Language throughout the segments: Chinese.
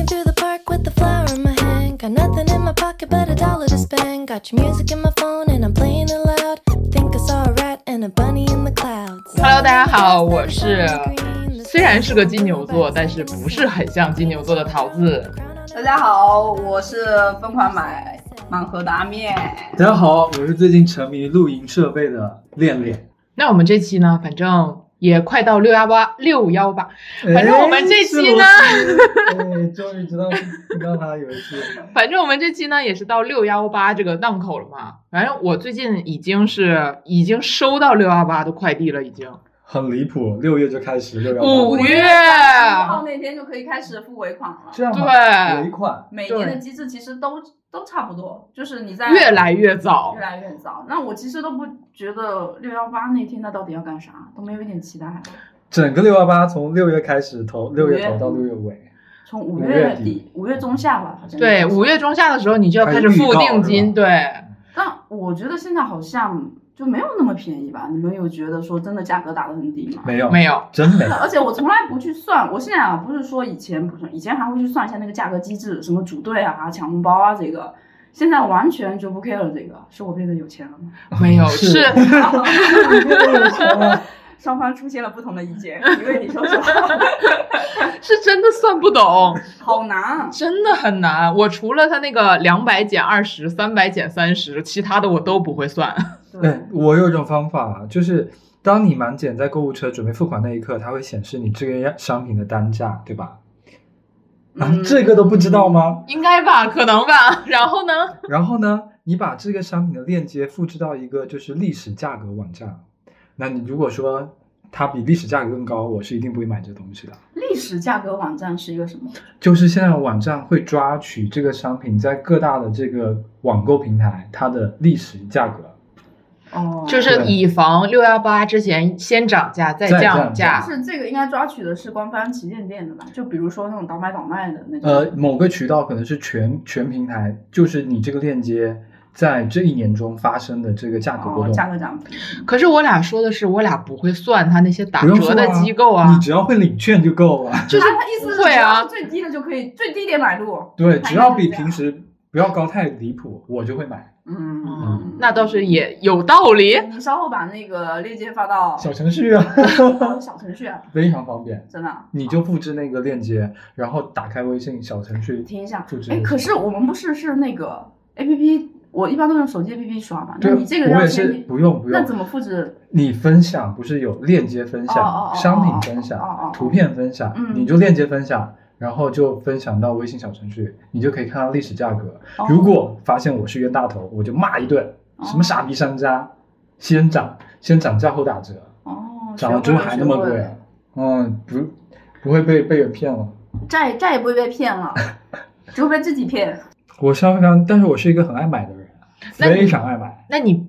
Walking through the park with a flower in my hand. Got nothing in my pocket but a dollar to spend. Got your music in my phone and I'm playing it loud. Think I saw a rat and a bunny in the clouds. Hello，大家好，我是虽然是个金牛座，但是不是很像金牛座的桃子。大家好，我是疯狂买盲盒的阿面。大家好，我是最近沉迷露营设备的恋恋。那我们这期呢，反正也快到六幺八六幺八，反正我们这期呢哎，终于知道知道他游戏了。反正我们这期呢也是到六幺八这个档口了嘛。反正我最近已经是已经收到六幺八的快递了，已经。很离谱，六月就开始六幺八，五月五号那天就可以开始付尾款了。这样吗？对尾款每年的机制其实都都差不多，就是你在越来越早越。来越早。那我其实都不觉得六幺八那天那到底要干啥，都没有一点期待。整个六幺八从六月开始投，六月投到六月尾，从五五月底月底、五月中下吧，好像对，五月中下的时候你就要开始付定金，对。但我觉得现在好像就没有那么便宜吧？你们有觉得说真的价格打得很低吗？没有没有，真没有。而且我从来不去算，我现在啊不是说以前不是，以前还会去算一下那个价格机制，什么组队啊、抢红包啊这个，现在完全就不 care 了。这个是我变得有钱了吗？没有，是是 双方出现了不同的意见，因为你说说，是真的算不懂，好难啊。真的很难。我除了他那个两百减二十、三百减三十，其他的我都不会算。对，我有一种方法，就是当你满减在购物车准备付款那一刻，它会显示你这个商品的单价，对吧？啊，嗯这个都不知道吗？应该吧，可能吧。然后呢？然后呢，你把这个商品的链接复制到一个就是历史价格网站，那你如果说它比历史价格更高，我是一定不会买这东西的。历史价格网站是一个什么？就是现在网站会抓取这个商品在各大的这个网购平台它的历史价格，哦，就是以防六幺八之前先涨价再再降降价是这个应该抓取的是官方旗舰店的吧？就比如说那种倒买倒卖的那种。呃，某个渠道可能是全全平台，就是你这个链接在这一年中发生的这个价格波哦，动。价格涨幅。可是我俩说的是，我俩不会算他那些打折的机构啊你。只要会领券就够了。就是意思是会啊只要最低的就可以最低点买入。对，只要比平时不要高太离谱，我就会买。嗯嗯，那倒是也有道理。你稍后把那个链接发到小程序啊，小程序啊，非常方便。真的啊。你就复制那个链接，然后打开微信小程序，听一下复，制哎，可是我们不是是那个 A P P，我一般都用手机 A P P 刷嘛。那对，你这个我也是不用不用那怎。么复制？你分享不是有链接分享、商品分享、图片分享，嗯你就链接分享，然后就分享到微信小程序，你就可以看到历史价格。哦如果发现我是冤大头，我就骂一顿，哦什么傻逼商家，先涨先涨价后打折，哦，涨了之后还那么贵嗯，不不会被被人骗了。再再也不会被骗了，只会被自己骗。我消费量，但是我是一个很爱买的人，非常爱买。那你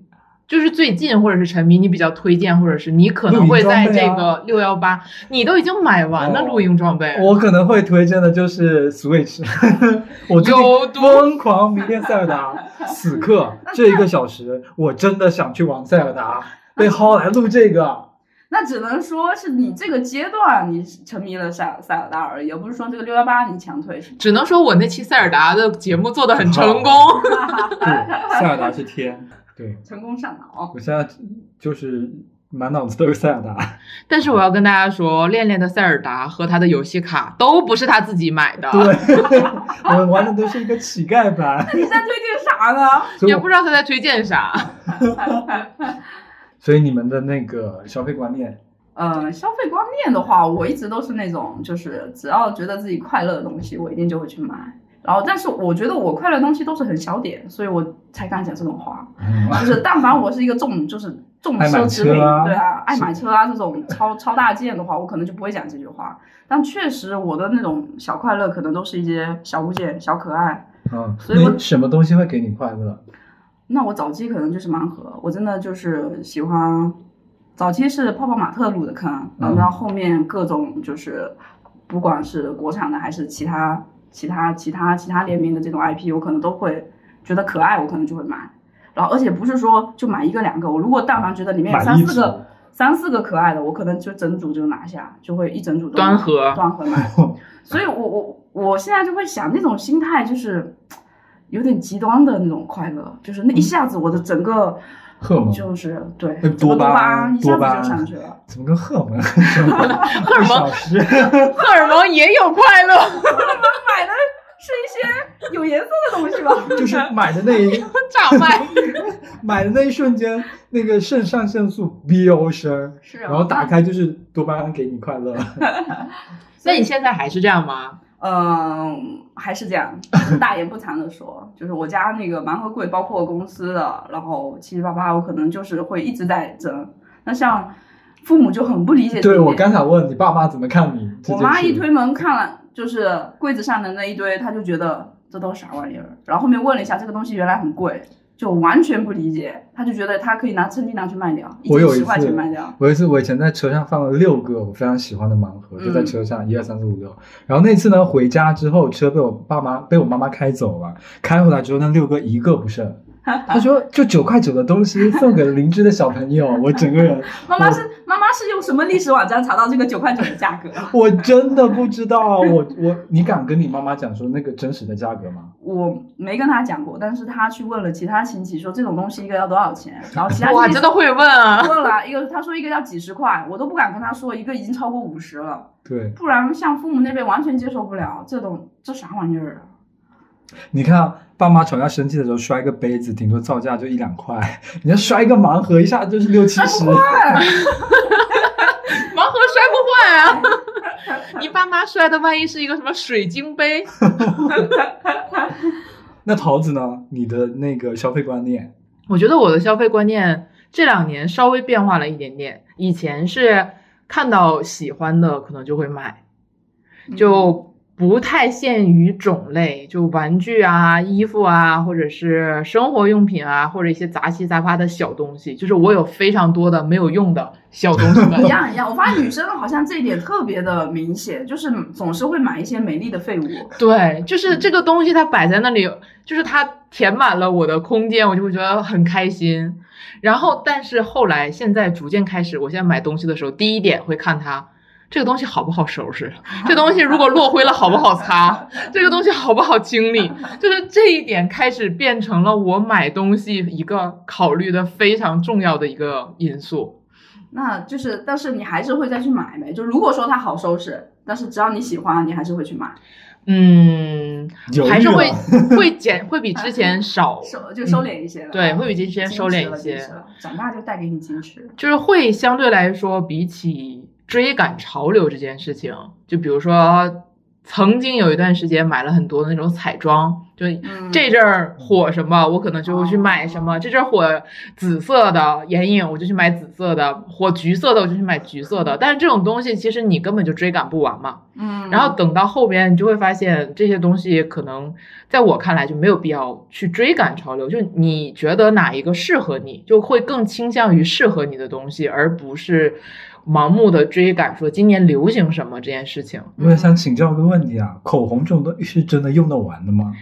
就是最近或者是沉迷，你比较推荐，或者是你可能会在这个六幺八，你都已经买完了哦露营装备，我可能会推荐的就是 Switch，我最近有毒疯狂迷恋塞尔达，此刻这一个小时，我真的想去玩塞尔达，被薅来录这个。那只能说是你这个阶段你沉迷了塞塞尔达而已，而不是说这个六幺八你强推是？只能说我那期塞尔达的节目做的很成功。对，塞尔达是天。对，成功上脑。我现在就是满脑子都是塞尔达。但是我要跟大家说，恋恋的塞尔达和他的游戏卡都不是他自己买的，对，我玩的都是一个乞丐版，那你在推荐啥呢？也不知道他在推荐啥。所以你们的那个消费观念，嗯，消费观念的话，我一直都是那种，就是只要觉得自己快乐的东西，我一定就会去买。然后，但是我觉得我快乐的东西都是很小点，所以我才敢讲这种话。嗯 就是但凡我是一个重，就是重奢侈品，啊对啊，爱买车啊这种超超大件的话，我可能就不会讲这句话。但确实，我的那种小快乐可能都是一些小物件、小可爱。嗯，所以我你什么东西会给你快乐？那我早期可能就是盲盒，我真的就是喜欢，早期是泡泡玛特入的坑，然后到后面各种就是，不管是国产的还是其他其他其他其他联名的这种 IP，我可能都会觉得可爱，我可能就会买。然后而且不是说就买一个两个，我如果但凡觉得里面有三四个三四个可爱的，我可能就整组就拿下，就会一整组都端盒端盒买。所以我我我现在就会想，那种心态就是有点极端的那种快乐，就是那一下子我的整个荷尔蒙就是对多巴巴胺一下子多巴胺就上去了。怎么跟荷尔蒙什么荷尔蒙？荷尔蒙 也有快乐，买的是一些有颜色的东西吧？就是买的那一 炸麦。买的那一瞬间，那个肾上腺素飙升，是啊然后打开就是多巴胺给你快乐。那你现在还是这样吗？嗯，还是这样，大言不惭的说，就是我家那个盲盒柜，包括公司的，然后七七八八，我可能就是会一直在争。那像父母就很不理解。对我刚想问你爸妈怎么看你？我妈一推门看了，就是柜子上的那一堆，她就觉得这都啥玩意儿。然后后面问了一下，这个东西原来很贵，就完全不理解。他就觉得他可以拿趁机拿去卖掉，一我有十块钱次卖掉。我有一次，我以前在车上放了六个我非常喜欢的盲盒，就在嗯车上一二三四五六。然后那次呢，回家之后车被我爸妈被我妈妈开走了，开回来之后那六个一个不剩。他说就九块九的东西送给邻居的小朋友，我整个人妈妈是妈妈是用什么历史网站查到这个九块九的价格？我真的不知道，我我你敢跟你妈妈讲说那个真实的价格吗？我没跟她讲过，但是她去问了其他亲戚，说这种东西一个要多少钱，然后其他哇，亲戚真的会问啊！问了一个，他说一个要几十块，我都不敢跟他说一个已经超过五十了，对，不然像父母那边完全接受不了这种这啥玩意儿啊？你看啊爸妈吵架生气的时候摔个杯子，顶多造价就一两块，你要摔个盲盒，一下就是六七十。你爸妈摔的万一是一个什么水晶杯？那桃子呢？你的那个消费观念？我觉得我的消费观念这两年稍微变化了一点点。以前是看到喜欢的可能就会买，就不太限于种类，就玩具啊、衣服啊，或者是生活用品啊，或者一些杂七杂八的小东西。就是我有非常多的没有用的小东西们一。样 一样，我发现女生好像这一点特别的明显，就是总是会买一些美丽的废物。对，就是这个东西它摆在那里，就是它填满了我的空间，我就会觉得很开心。然后，但是后来现在逐渐开始，我现在买东西的时候，第一点会看它这个东西好不好收拾，这东西如果落灰了好不好擦，这个东西好不好清理，就是这一点开始变成了我买东西一个考虑的非常重要的一个因素。那就是，但是你还是会再去买呗。就如果说它好收拾，但是只要你喜欢，你还是会去买，嗯，还是会 会减，会比之前少。收就收敛一些了。对，会比之前收敛一些。长大就带给你矜持。就是会相对来说，比起追赶潮流这件事情，就比如说，曾经有一段时间买了很多的那种彩妆，就嗯这阵儿火什么，我可能就会去买什么；这阵儿火紫色的眼影，我就去买紫色的；火橘色的，我就去买橘色的。但是这种东西，其实你根本就追赶不完嘛。嗯，然后等到后边，你就会发现这些东西可能在我看来就没有必要去追赶潮流。就你觉得哪一个适合你，就会更倾向于适合你的东西，而不是盲目的追赶说今年流行什么这件事情。我也想请教个问题啊，口红这种东西是真的用得完的吗？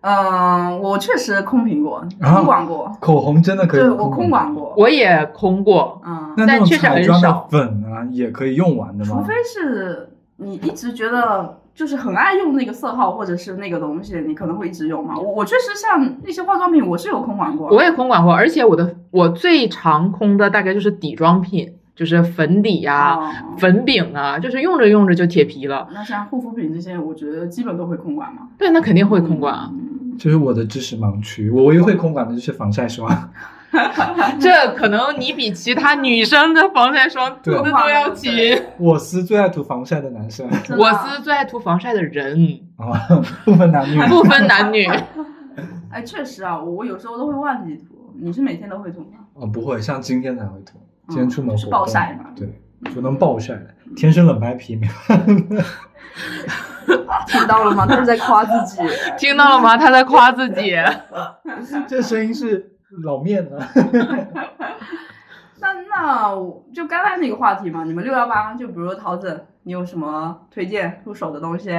嗯，我确实空瓶过，啊空管过，口红真的可以对我空管。过。我也空过，嗯，那那种但确实很彩妆的少粉啊，也可以用完的吗？除非是你一直觉得就是很爱用那个色号或者是那个东西，你可能会一直用嘛。我我确实像那些化妆品，我是有空管过。我也空管过，而且我的我最常空的大概就是底妆品，就是粉底呀、哦粉饼啊，就是用着用着就铁皮了。那像护肤品这些，我觉得基本都会空管嘛。对，那肯定会空管啊。嗯这是我的知识盲区，我唯一会空管的就是防晒霜。这可能你比其他女生的防晒霜涂的都要勤。我司最爱涂防晒的男生我是最爱涂防晒的人，啊，不分男女。不分男女。哎，确实啊，我我有时候都会忘记涂。你是每天都会涂吗？哦，不会，像今天才会涂，今天出门暴晒嘛对，不能暴晒，天生冷白皮。听到了吗？他是在夸自己。听到了吗？他在夸自己。这声音是老面的。那那我就刚才那个话题嘛，你们六幺八，就比如说桃子，你有什么推荐入手的东西？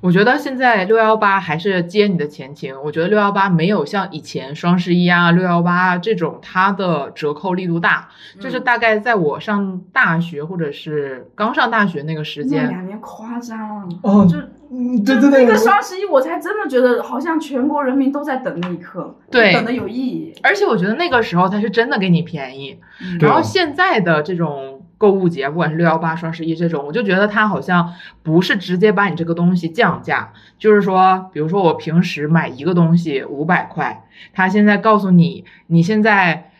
我觉得现在六幺八还是接你的前情。我觉得六幺八没有像以前双十一啊、六幺八这种它的折扣力度大。就是大概在我上大学或者是刚上大学那个时那间，两年夸张了，哦就嗯，对对对，那个双十一，我才真的觉得好像全国人民都在等那一刻，对等的有意义。而且我觉得那个时候它是真的给你便宜。嗯然后现在的这种购物节，不管是六幺八、双十一这种，我就觉得它好像不是直接把你这个东西降价，就是说，比如说我平时买一个东西五百块，他现在告诉你，你现在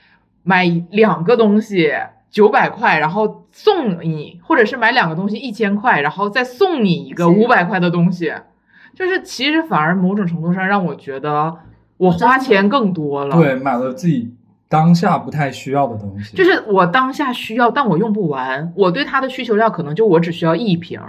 买两个东西九百块，然后送你，或者是买两个东西一千块，然后再送你一个五百块的东西，就是其实反而某种程度上让我觉得我花钱更多了。对买了自己当下不太需要的东西，就是我当下需要，但我用不完。我对它的需求量可能就我只需要一瓶，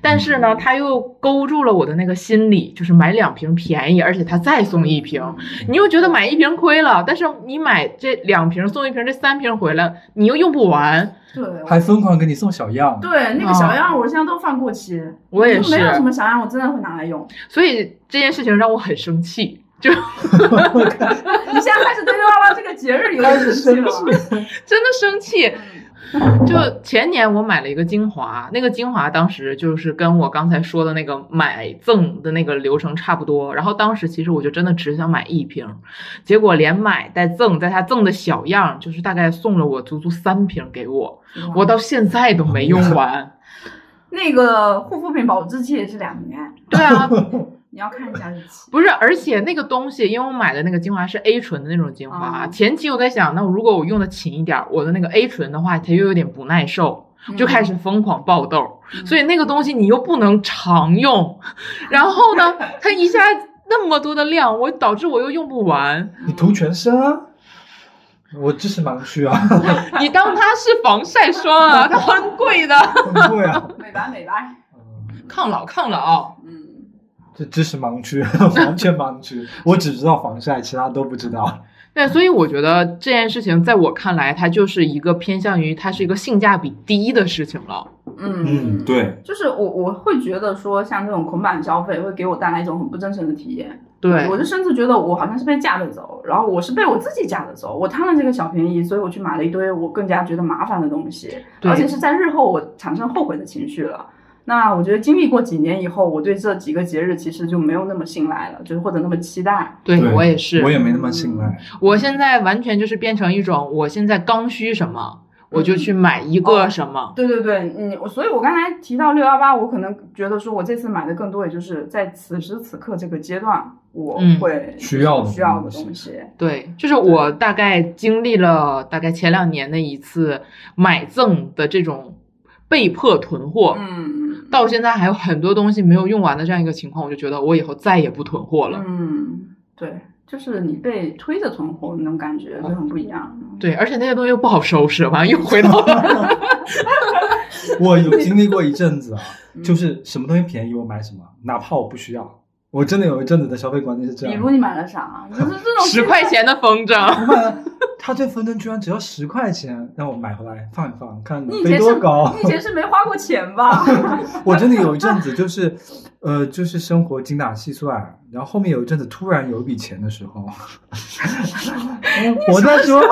但是呢，它又勾住了我的那个心理，就是买两瓶便宜，而且它再送一瓶，你又觉得买一瓶亏了，但是你买这两瓶送一瓶，这三瓶回来你又用不完。对，还疯狂给你送小样，对那个小样，我现在都放过期。我也是没有什，么小样，我真的会拿来用。所以这件事情让我很生气。就 你现在开始对六幺八这个节日有点生气了。真的生气。就前年我买了一个精华，那个精华当时就是跟我刚才说的那个买赠的那个流程差不多。然后当时其实我就真的只想买一瓶，结果连买带赠，在他赠的小样，就是大概送了我足足三瓶给我，我到现在都没用完。那个护肤品保质期也是两年，对啊，你要看一下日期。不是，而且那个东西，因为我买的那个精华是 A 醇的那种精华，哦前期我在想，那如果我用的勤一点，我的那个 A 醇的话，它又有点不耐受。就开始疯狂爆痘，嗯所以那个东西你又不能常用，然后呢，它一下那么多的量，我导致我又用不完。你涂全身啊，我这是盲区啊，你当它是防晒霜啊，它很贵的，很贵啊，美白美白，嗯抗老抗老。嗯，这知识盲区，完全盲区，我只知道防晒，其他都不知道。对，所以我觉得这件事情在我看来，它就是一个偏向于它是一个性价比低的事情了。嗯嗯对，就是我我会觉得说，像这种捆绑消费会给我带来一种很不真诚的体验。对我就甚至觉得我好像是被架着走，然后我是被我自己架着走。我贪了这个小便宜，所以我去买了一堆我更加觉得麻烦的东西，对而且是在日后我产生后悔的情绪了。那我觉得经历过几年以后，我对这几个节日其实就没有那么信赖了，就是或者那么期待。对我也是，我也没那么信赖。我现在完全就是变成一种，我现在刚需什么，我就去买一个什么。对对对，嗯，我所以，我刚才提到六幺八，我可能觉得说我这次买的更多，也就是在此时此刻这个阶段，我嗯会需要需要的东西东西。对，就是我大概经历了大概前两年的一次买赠的这种被迫囤货，嗯到现在还有很多东西没有用完的这样一个情况，我就觉得我以后再也不囤货了。嗯，对，就是你被推着囤货那种感觉就很不一样的。对，而且那些东西又不好收拾，完了又回到了。我有经历过一阵子啊，嗯就是什么东西便宜我买什么，哪怕我不需要。我真的有一阵子的消费观念是这样。比如你买了啥？就是这种十块钱的风筝，我买了，他这风筝居然只要十块钱，让我买回来放一放，看能飞你以前是多高你。以前是没花过钱吧？我真的有一阵子就是，呃，就是生活精打细算，然后后面有一阵子突然有一笔钱的时候，我在说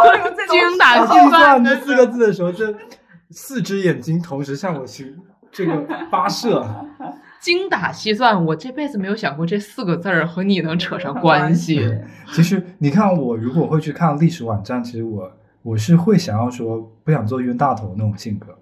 精打细算这四个字的时候，这四只眼睛同时向我行这个发射。精打细算，我这辈子没有想过这四个字儿和你能扯上关系。其实你看，我如果会去看历史网站，其实我我是会想要说不想做冤大头那种性格。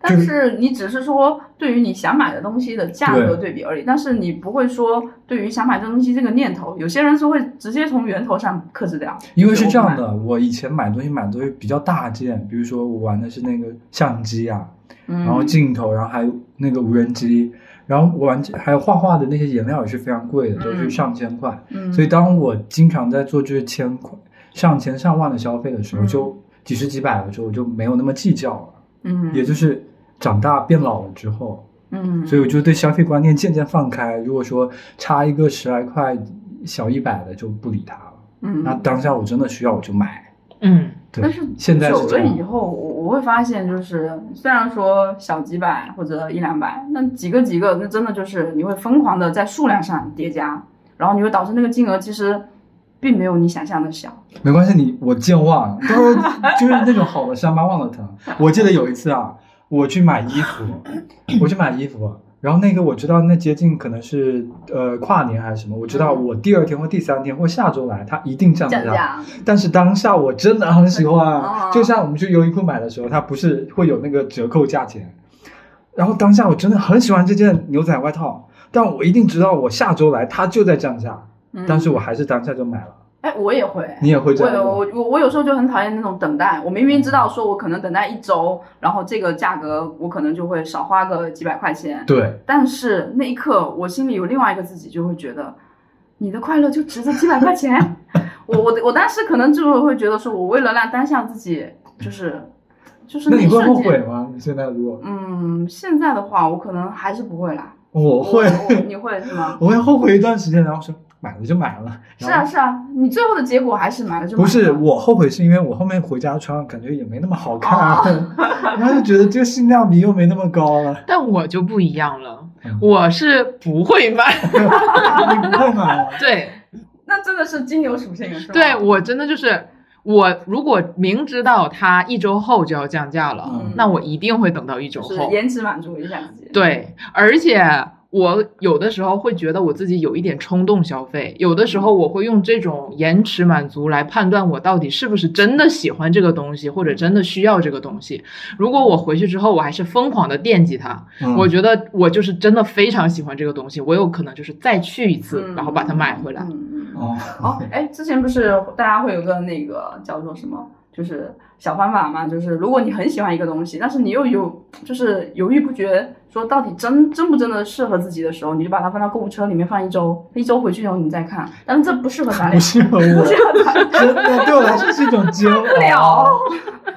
但是你只是说对于你想买的东西的价格对比而已，但是你不会说对于想买这东西这个念头，有些人是会直接从源头上克制掉。因为是这样的，我以前买东西买的都是比较大件，比如说我玩的是那个相机啊，嗯，然后镜头，然后还有那个无人机，然后玩还有画画的那些颜料也是非常贵的，都是嗯上千块。嗯，所以当我经常在做这些千块、上千上万的消费的时候，嗯就几十几百的时候，我就没有那么计较了。嗯，也就是长大变老了之后，嗯，所以我就对消费观念渐渐放开。如果说差一个十来块、小一百的，就不理它了。嗯，那当下我真的需要，我就买。嗯，对但是现在了以后，我我会发现，就是虽然说小几百或者一两百，那几个几个，那真的就是你会疯狂的在数量上叠加，然后你会导致那个金额其实并没有你想象的小。没关系，你我健忘了，到时候就是那种好的伤疤忘了疼。我记得有一次啊，我去买衣服，我去买衣服，然后那个我知道那接近可能是呃跨年还是什么，我知道我第二天或第三天或下周来，它一定降价。但是当下我真的很喜哦。欢，就像我们去优衣库买的时候，它不是会有那个折扣价钱，然后当下我真的很喜欢这件牛仔外套，但我一定知道我下周来它就在降价，嗯。但是我还是当下就买了。哎，我也会。你也会这样？我我我有时候就很讨厌那种等待，我明明知道说我可能等待一周，然后这个价格我可能就会少花个几百块钱，对，但是那一刻我心里有另外一个自己就会觉得，你的快乐就值这几百块钱。我我我当时可能就会觉得说，我为了让当下自己就是就是那你会后悔吗？你现在如果嗯，现在的话我可能还是不会啦。我会，我你会是吗？我会后悔一段时间，然后说买了就买了。是啊是啊，你最后的结果还是买了就买了。不是我后悔，是因为我后面回家穿，感觉也没那么好看，哦 然后就觉得这个性价比又没那么高了。但我就不一样了，嗯我是不会买。你不会买吗？对，那真的是金牛属性，是吧？对我真的就是，我如果明知道它一周后就要降价了，嗯那我一定会等到一周后。延迟满足一下自己。对，而且我有的时候会觉得我自己有一点冲动消费，有的时候我会用这种延迟满足来判断我到底是不是真的喜欢这个东西，或者真的需要这个东西。如果我回去之后我还是疯狂的惦记它，嗯我觉得我就是真的非常喜欢这个东西，我有可能就是再去一次，嗯然后把它买回来。哦，哎，之前不是大家会有个那个叫做什么，就是小方法嘛，就是如果你很喜欢一个东西，但是你又有就是犹豫不决，说到底真真不真的适合自己的时候，你就把它放到购物车里面放一周，一周回去以后你再看，但是这不适合咱俩不，适合我，不适合咱俩。真的对我来说是一种煎熬。不了，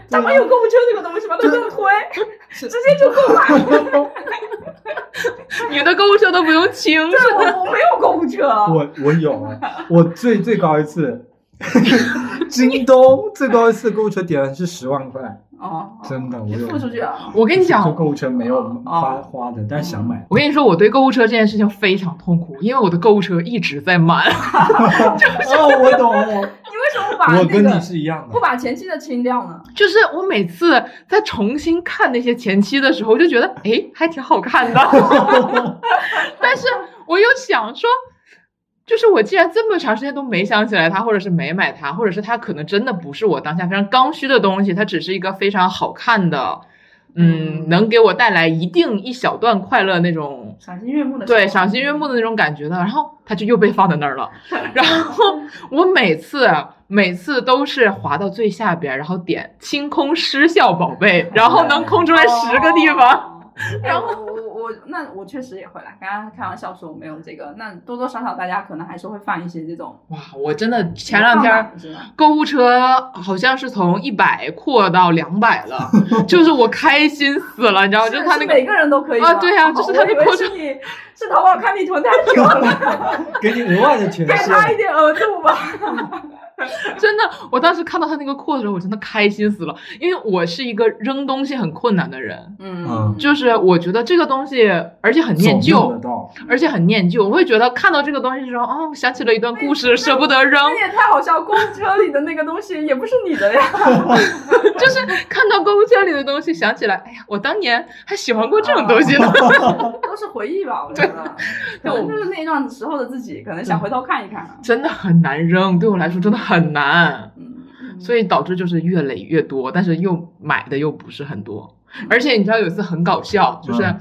咱们有购物车这个东西吗？都不用推，直接就购买。你的购物车都不用清，对，我我没有购物车。我我有啊，我最最高一次，京东最高一次购物车点的是十万块，哦，真的，我有。付出去了。我跟你讲，购物车没有花哦花的，但是想买。我跟你说，我对购物车这件事情非常痛苦，因为我的购物车一直在满。哦，我懂，你为什么不把我跟你是一样的不。把前期的清掉呢？就是我每次在重新看那些前期的时候，我就觉得哎，还挺好看的。但是我又想说，就是我既然这么长时间都没想起来它，或者是没买它，或者是它可能真的不是我当下非常刚需的东西，它只是一个非常好看的，嗯，嗯能给我带来一定一小段快乐那种。赏心悦目的。对，赏心悦目的那种感觉的，然后它就又被放在那儿了。然后我每次每次都是滑到最下边，然后点清空失效宝贝，然后能空出来十个地方。哦。然后我那我确实也会来，刚刚开玩笑说我没有这个，那多多少少大家可能还是会放一些这种。哇，我真的前两天？购物车好像是从一百扩到两百了，就是我开心死了，你知道吗？就是他那个每个人都可以啊对啊就是它我以为那扩张是你是淘宝看你囤太久了，给你额外的权 给。他一点额度吧。真的，我当时看到他那个扩的时候，我真的开心死了，因为我是一个扔东西很困难的人。嗯就是我觉得这个东西，而且很念旧。而且很念旧。我会觉得看到这个东西的时候，哦，想起了一段故事，舍不得扔。你也太好笑，购物车里的那个东西也不是你的呀。就是看到购物车里的东西，想起来，哎呀，我当年还喜欢过这种东西呢。都是回忆吧，我觉得，可能就是那段时候的自己，可能想回头看一看。真的很难扔，对我来说真的很难，嗯，所以导致就是越累越多，但是又买的又不是很多。而且你知道有一次很搞笑，就是、嗯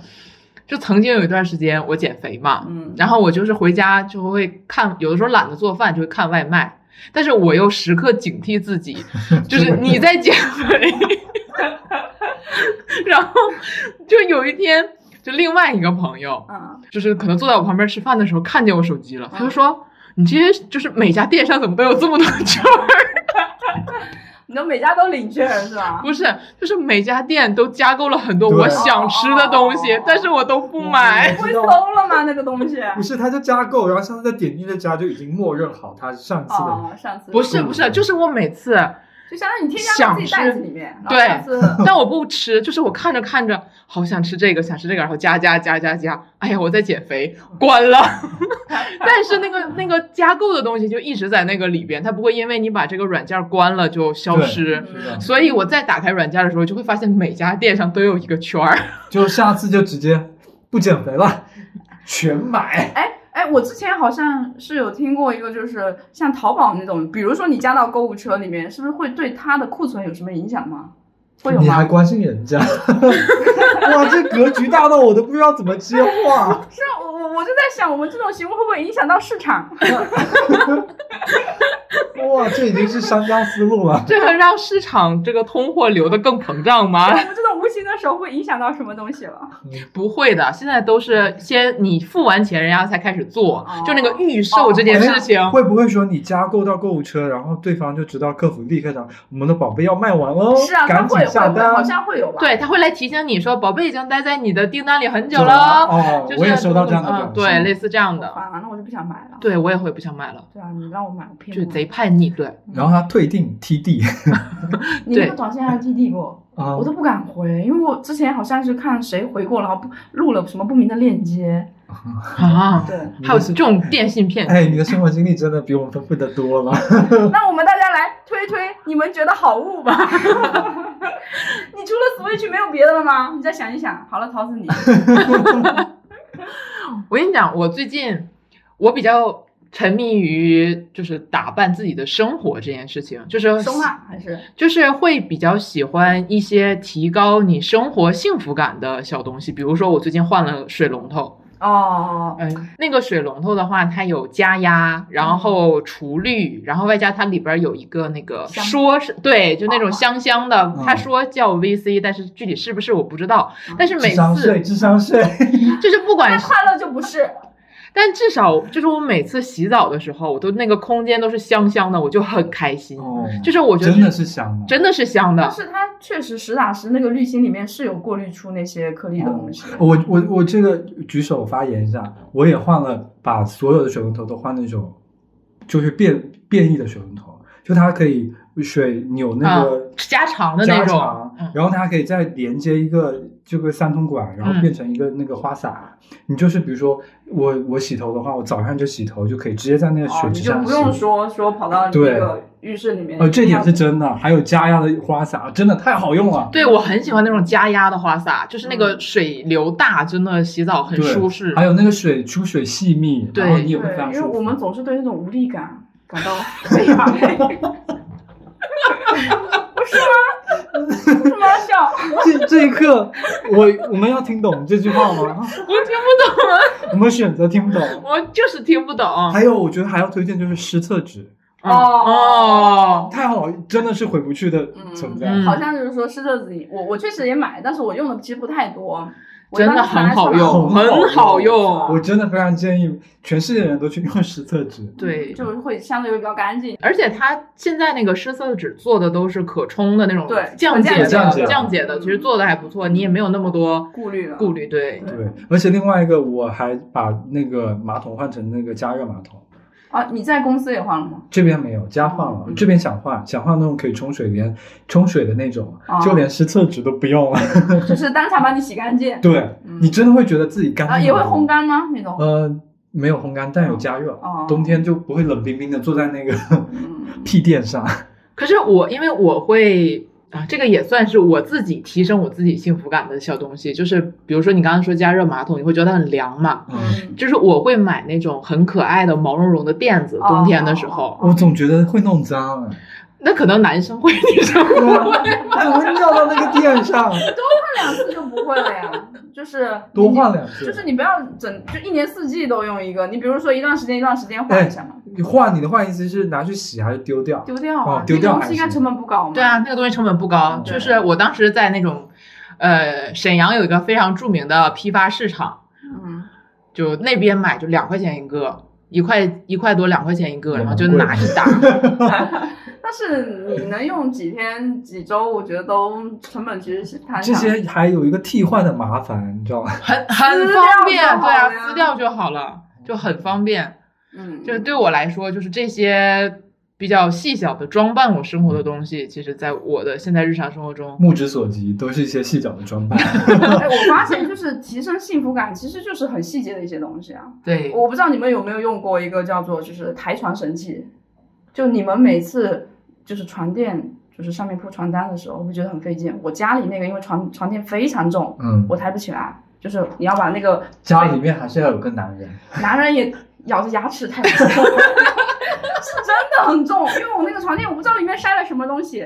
就曾经有一段时间我减肥嘛，嗯。然后我就是回家就会看，有的时候懒得做饭就会看外卖，但是我又时刻警惕自己，就是你在减肥，然后就有一天，就另外一个朋友，嗯，就是可能坐在我旁边吃饭的时候看见我手机了，他就说：“你这些就是每家店上怎么都有这么多券儿？你都每家都领券是吧？不是，就是每家店都加购了很多我想吃的东西，哦但是我都不买。不会馊了吗？那个东西？不是，他就加购，然后上次在点进去加，就已经默认好他上次的。哦，上次不是不是，就是我每次就相当于你添加到自己袋子里面，对但 我不吃，就是我看着看着，好想吃这个，想吃这个，然后加加加加加，哎呀，我在减肥，关了。但是那个那个加购的东西就一直在那个里边，它不会因为你把这个软件关了就消失。所以我再打开软件的时候，就会发现每家店上都有一个圈儿。就下次就直接不减肥了，全买。哎哎，我之前好像是有听过一个，就是像淘宝那种，比如说你加到购物车里面，是不是会对它的库存有什么影响吗？会有吗？你还关心人家？哇，这格局大到我都不知道怎么接话。是啊，我我我就在想，我们这种行为会不会影响到市场？哇，这已经是商家思路了。这个让市场这个通货流的更膨胀吗我？们这种无形的手会影响到什么东西了？不会的，现在都是先你付完钱，人家才开始做，哦就那个预售这件事情。会不会说你加购到购物车，然后对方就知道客服立刻讲我们的宝贝要卖完喽，是啊，它赶紧会下单。好像会有吧？对，他会来提醒你说，宝贝已经待在你的订单里很久久了。哦，就是我也收到这样的嗯短信。对，类似这样的。烦啊，那我就不想买了。对我也会不想买了，对啊，你让我买，我骗我就贼叛逆。对，然后他退订 TD 你那个短信还 TD 过，啊我都不敢回，因为我之前好像是看谁回过，然后不录了什么不明的链接。啊，对，还有这种电信骗局。哎，你的生活经历真的比我们丰富的多了。那我们大家来推推你们觉得好物吧。你除了 Switch 没有别的了吗？你再想一想。好了，桃子你，我跟你讲，我最近我比较沉迷于就是打扮自己的生活这件事情，就是生化还是就是会比较喜欢一些提高你生活幸福感的小东西，比如说我最近换了水龙头。哦，嗯，那个水龙头的话，它有加压，然后除氯，然后外加它里边有一个那个说是对，就那种香香的嗯，他说叫 VC，但是具体是不是我不知道。但是每智商税，次智商税。就是不管是，快乐就不是。但至少就是我每次洗澡的时候，我都那个空间都是香香的，我就很开心。哦，就是我觉得真的是香的。真的是香的但，是它确实实打实那个滤芯里面是有过滤出那些颗粒的东西。我我我这个举手发言一下，我也换了，把所有的水龙头都换那种，就是变变异的水龙头，就它可以水扭那个加长的那种然后它可以再连接一个这个三通管，然后嗯变成一个那个花洒。你就是比如说我我洗头的话，我早上就洗头就可以直接在那个哦，水你就不。用说说跑到那个浴室里面。哦，这点是真的，还有加压的花洒，真的太好用了。对我很喜欢那种加压的花洒，就是那个水流大，真的洗澡很舒适。还有那个水出水细密，对然后你也会对非，常舒服。因为我们总是对那种无力感感到悲哀。不是吗？为什么要笑？这这一刻，我我们要听懂这句话吗？我听不懂啊，我们选择听不懂。我就是听不懂。还有，我觉得还要推荐就是湿厕纸，哦哦，太好，真的是回不去的存在。嗯好像就是说湿厕纸，我我确实也买，但是我用的其实不太多。我真的很好用，很好用。我真的非常建议全世界人都去用湿厕纸。对，就是会相对会比较干净。而且它现在那个湿厕纸做的都是可冲的那种对降解的、降解降解的，其实做的还不错，你也没有那么多顾虑了，顾虑。对对，而且另外一个，我还把那个马桶换成那个加热马桶。啊，你在公司也换了吗？这边没有，家换了。嗯这边想换，想换那种可以冲水，连冲水的那种，哦就连湿厕纸都不用了。就是当场把你洗干净。对、嗯你真的会觉得自己干净啊，也会烘干吗？那种？呃，没有烘干，但有加热。哦冬天就不会冷冰冰的坐在那个嗯，屁垫上。可是我因为我会啊，这个也算是我自己提升我自己幸福感的小东西，就是比如说你刚刚说加热马桶，你会觉得它很凉嘛？嗯，就是我会买那种很可爱的毛茸茸的垫子，哦冬天的时候，我总觉得会弄脏，哎那可能男生会，女生不会。怎么会尿到那个垫上？多换两次就不会了呀。就是 多换两次。就是你不要整，就一年四季都用一个。你比如说一段时间一段时间换一下嘛，你换你的换意思是拿去洗还是丢掉？丢掉啊哦，丢掉那个东西应该成本不高嘛。对啊，那个东西成本不高。对就是我当时在那种，呃，沈阳有一个非常著名的批发市场，嗯，就那边买就两块钱一个，一块一块多两块钱一个，然后就拿一打。但是你能用几天几周，我觉得都成本其实是摊这。些还有一个替换的麻烦，你知道吗？很 很方便，对啊，撕掉就好了，就很方便。嗯，就是对我来说，就是这些比较细小的装扮我生活的东西，其实在我的现在日常生活中，目之所及都是一些细小的装扮。哎，我发现就是提升幸福感，其实就是很细节的一些东西啊。对我不知道你们有没有用过一个叫做就是抬床神器，就你们每次就是床垫就是上面铺床单的时候，会觉得很费劲。我家里那个因为床床垫非常重，嗯，我抬不起来，就是你要把那个家里面还是要有个男人。男人也咬着牙齿抬不起来，是真的很重，因为我那个床垫我不知道里面塞了什么东西，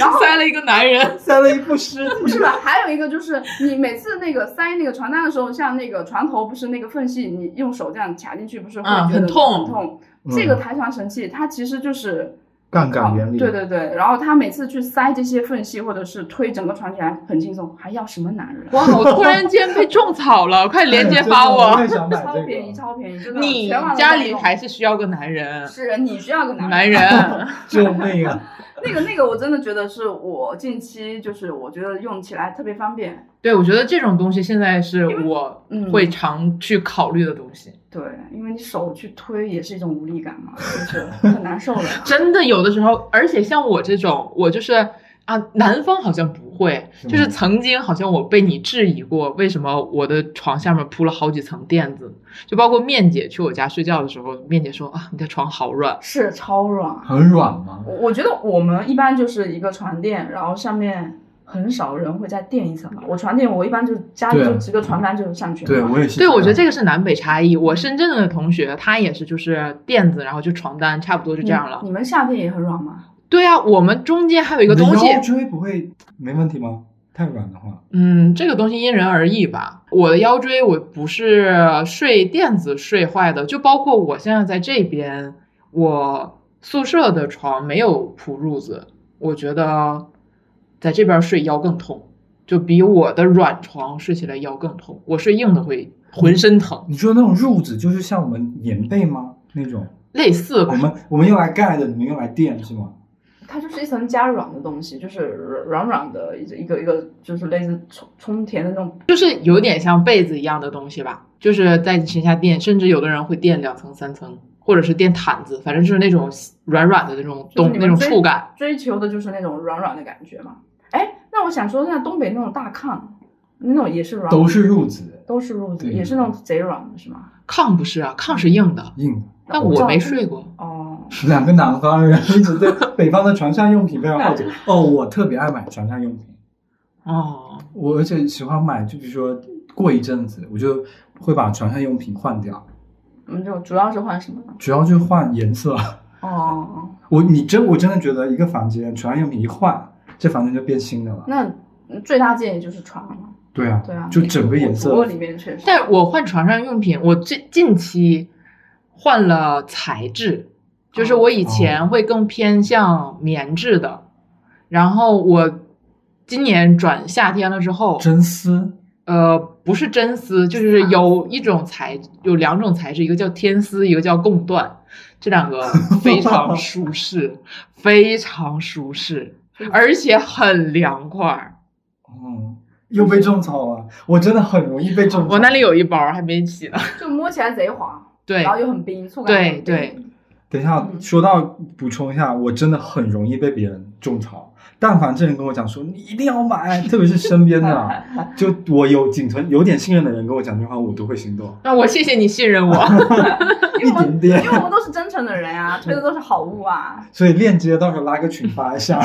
然后塞了一个男人，塞了一副尸体。不是吧？还有一个就是，你每次那个塞那个床单的时候，像那个床头不是那个缝隙，你用手这样卡进去，不是会嗯觉得很痛很痛。嗯这个抬床神器，它其实就是杠杆原理。对对对，然后他每次去塞这些缝隙，或者是推整个床起来很轻松，还要什么男人？哇！我突然间被种草了，快链接发我我。想买这超便宜，超便宜，真的。你全网家里还是需要个男人，是你需要个男男人。救命啊！那个那个，我真的觉得是我近期就是我觉得用起来特别方便。对，我觉得这种东西现在是我嗯会常去考虑的东西。对，因为你手去推也是一种无力感嘛，就是 很难受的。真的有的时候，而且像我这种，我就是啊，南方好像不会，就是曾经好像我被你质疑过，为什么我的床下面铺了好几层垫子，就包括面姐去我家睡觉的时候，面姐说啊，你的床好软。是超软。很软吗？我我觉得我们一般就是一个床垫，然后上面很少人会再垫一层吧。我床垫我一般就家里就几个床单就上去了。对我也是。对，我觉得这个是南北差异。我深圳的同学，他也是就是垫子，然后就床单，差不多就这样了。你。你们夏天也很软吗？对啊，我们中间还有一个东西，腰椎不会没问题吗？太软的话，嗯，这个东西因人而异吧。我的腰椎我不是睡垫子睡坏的，就包括我现在在这边，我宿舍的床没有铺褥子，我觉得在这边睡腰更痛，就比我的软床睡起来腰更痛。我睡硬的会浑身疼，你说那种褥子就是像我们棉被吗？那种类似吧。我们我们用来盖的，你们用来垫是吗？它就是一层加软的东西，就是软软的一个一个一个，就是类似充充填的那种。就是有点像被子一样的东西吧，就是在你身下垫，甚至有的人会垫两层、三层，或者是垫毯子，反正就是那种软软的那种就是东那种触感。追求的就是那种软软的感觉嘛。哎，那我想说，像东北那种大炕，那种也是软，都是褥子，都是褥子，也是那种贼软的，是吗？炕不是啊，炕是硬的，硬的。但我没睡过。哦，两个南方人一直对北方的床上用品非常好奇。哦，我特别爱买床上用品，哦，我而且喜欢买，就比如说过一阵子，我就会把床上用品换掉，我们就主要是换什么呢？主要就是换颜色。哦，我你真我真的觉得一个房间床上用品一换，这房间就变新的了。那最大建议就是床了。对啊，对啊，就整个颜我色我里面确实。但我换床上用品，我最近期换了材质，就是我以前会更偏向棉质的，然后我今年转夏天了之后，真丝呃，不是真丝，就是有一种材，有两种材质，一个叫天丝，一个叫贡缎，这两个 非常舒适，非常舒适，而且很凉快儿。嗯，又被种草了，我真的很容易被种草。我那里有一包还没洗呢。就摸起来贼滑，对然后又很冰，触感对很冰对，等一下，嗯说到补充一下，我真的很容易被别人种草。但凡这人跟我讲说你一定要买，特别是身边的啊，就我有仅存有点信任的人跟我讲这话，我都会心动，那我谢谢你信任我。一点点因。为我们都是真诚的人啊，推的都是好物啊。所以链接到时候拉个群发一下。